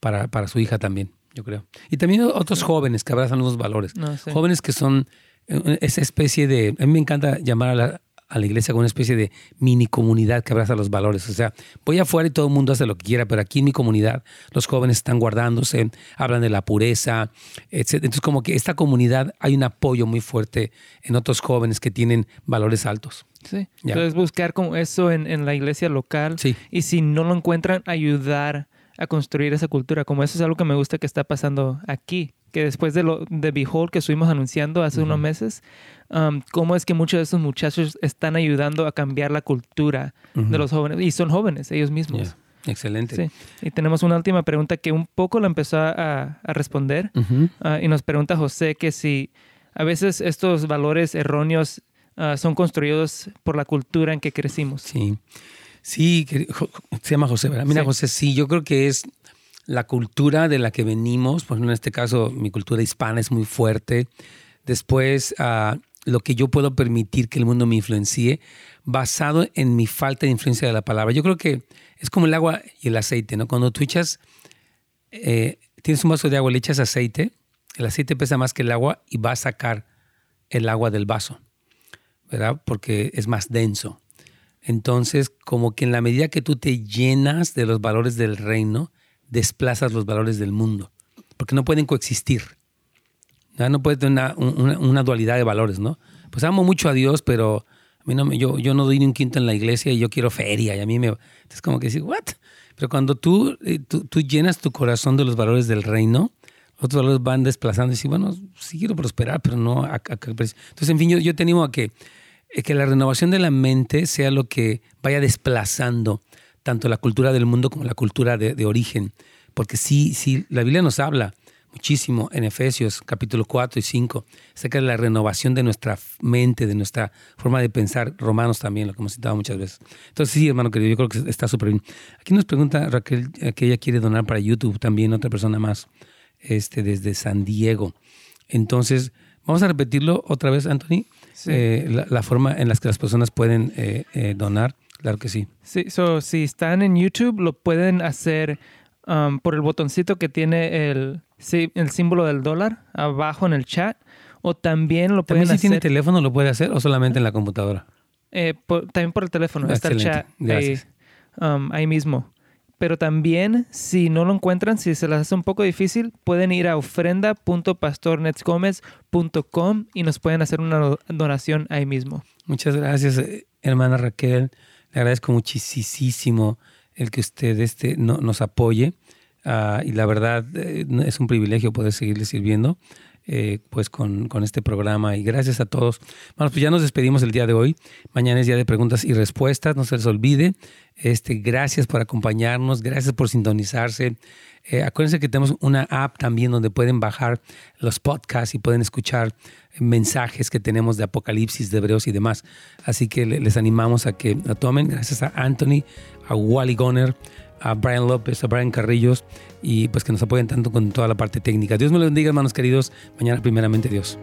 para, para su hija también, yo creo. Y también otros jóvenes que abrazan los valores. No. Jóvenes que son eh, esa especie de... A mí me encanta llamar a, la- a la iglesia como una especie de mini comunidad que abraza los valores. O sea, voy afuera y todo el mundo hace lo que quiera, pero aquí en mi comunidad los jóvenes están guardándose, hablan de la pureza, etc. Entonces, como que esta comunidad hay un apoyo muy fuerte en otros jóvenes que tienen valores altos. Sí. Entonces, buscar como eso en, en la iglesia local. Sí. Y si no lo encuentran, ayudar a construir esa cultura. Como eso es algo que me gusta que está pasando aquí. Que después de, lo, de Behold que estuvimos anunciando hace unos meses, um, cómo es que muchos de estos muchachos están ayudando a cambiar la cultura de los jóvenes. Y son jóvenes ellos mismos. Excelente. Sí. Y tenemos una última pregunta que un poco la empezó a, a responder. Uh, y nos pregunta José que si a veces estos valores erróneos uh, son construidos por la cultura en que crecimos. Sí. Sí, se llama José, ¿verdad? Mira, Sí. José, sí, yo creo que es la cultura de la que venimos, por ejemplo, en este caso, mi cultura hispana es muy fuerte. Después, ah, lo que yo puedo permitir que el mundo me influencie, basado en mi falta de influencia de la palabra. Yo creo que es como el agua y el aceite, ¿no? Cuando tú echas, eh, tienes un vaso de agua, le echas aceite, el aceite pesa más que el agua y va a sacar el agua del vaso, ¿verdad? Porque es más denso. Entonces, como que en la medida que tú te llenas de los valores del reino, desplazas los valores del mundo, porque no pueden coexistir. ¿verdad? No puede tener una, una- una dualidad de valores, ¿no? Pues amo mucho a Dios, pero a mí no yo, yo no doy ni un quinto en la iglesia y yo quiero feria y a mí me... Es como que decir, ¿what? Pero cuando tú, eh, tú, tú llenas tu corazón de los valores del reino, otros valores van desplazando y decir, bueno, sí quiero prosperar, pero no a, a precio. Entonces, en fin, yo, yo te animo a que, que la renovación de la mente sea lo que vaya desplazando tanto la cultura del mundo como la cultura de, de origen. Porque sí, sí, la Biblia nos habla muchísimo en Efesios capítulo 4 y 5 acerca de la renovación de nuestra mente, de nuestra forma de pensar. Romanos también, lo que hemos citado muchas veces. Entonces, sí, hermano querido, yo creo que está súper bien. Aquí nos pregunta Raquel eh, que ella quiere donar para YouTube también, otra persona más, este, desde San Diego. Entonces, vamos a repetirlo otra vez, Anthony, Sí. Eh, la, la forma en la que las personas pueden eh, eh, donar. Claro que sí. Sí, so, si están en YouTube, lo pueden hacer um, por el botoncito que tiene el, sí, el símbolo del dólar abajo en el chat. O también lo pueden También si tiene hacer teléfono lo puede hacer o solamente en la computadora. eh, por- también por el teléfono. Está el Excelente, chat ahí, um, ahí mismo. Pero también, si no lo encuentran, si se les hace un poco difícil, pueden ir a ofrenda.pastornetsgomez.com y nos pueden hacer una do- donación ahí mismo. Muchas gracias, eh, hermana Raquel. Le agradezco muchísimo el que usted este, no- nos apoye. Ah, y la verdad eh, es un privilegio poder seguirle sirviendo eh, pues con, con este programa. Y gracias a todos. Bueno, pues ya nos despedimos el día de hoy. Mañana es día de preguntas y respuestas. No se les olvide. Este, gracias por acompañarnos. Gracias por sintonizarse. Eh, acuérdense que tenemos una app también donde pueden bajar los podcasts y pueden escuchar mensajes que tenemos de Apocalipsis, de Hebreos y demás. Así que le- les animamos a que la tomen. Gracias a Anthony, a Wally Goner, a Brian López, a Brian Carrillos y pues que nos apoyen tanto con toda la parte técnica. Dios me los bendiga, hermanos queridos. Mañana primeramente Dios.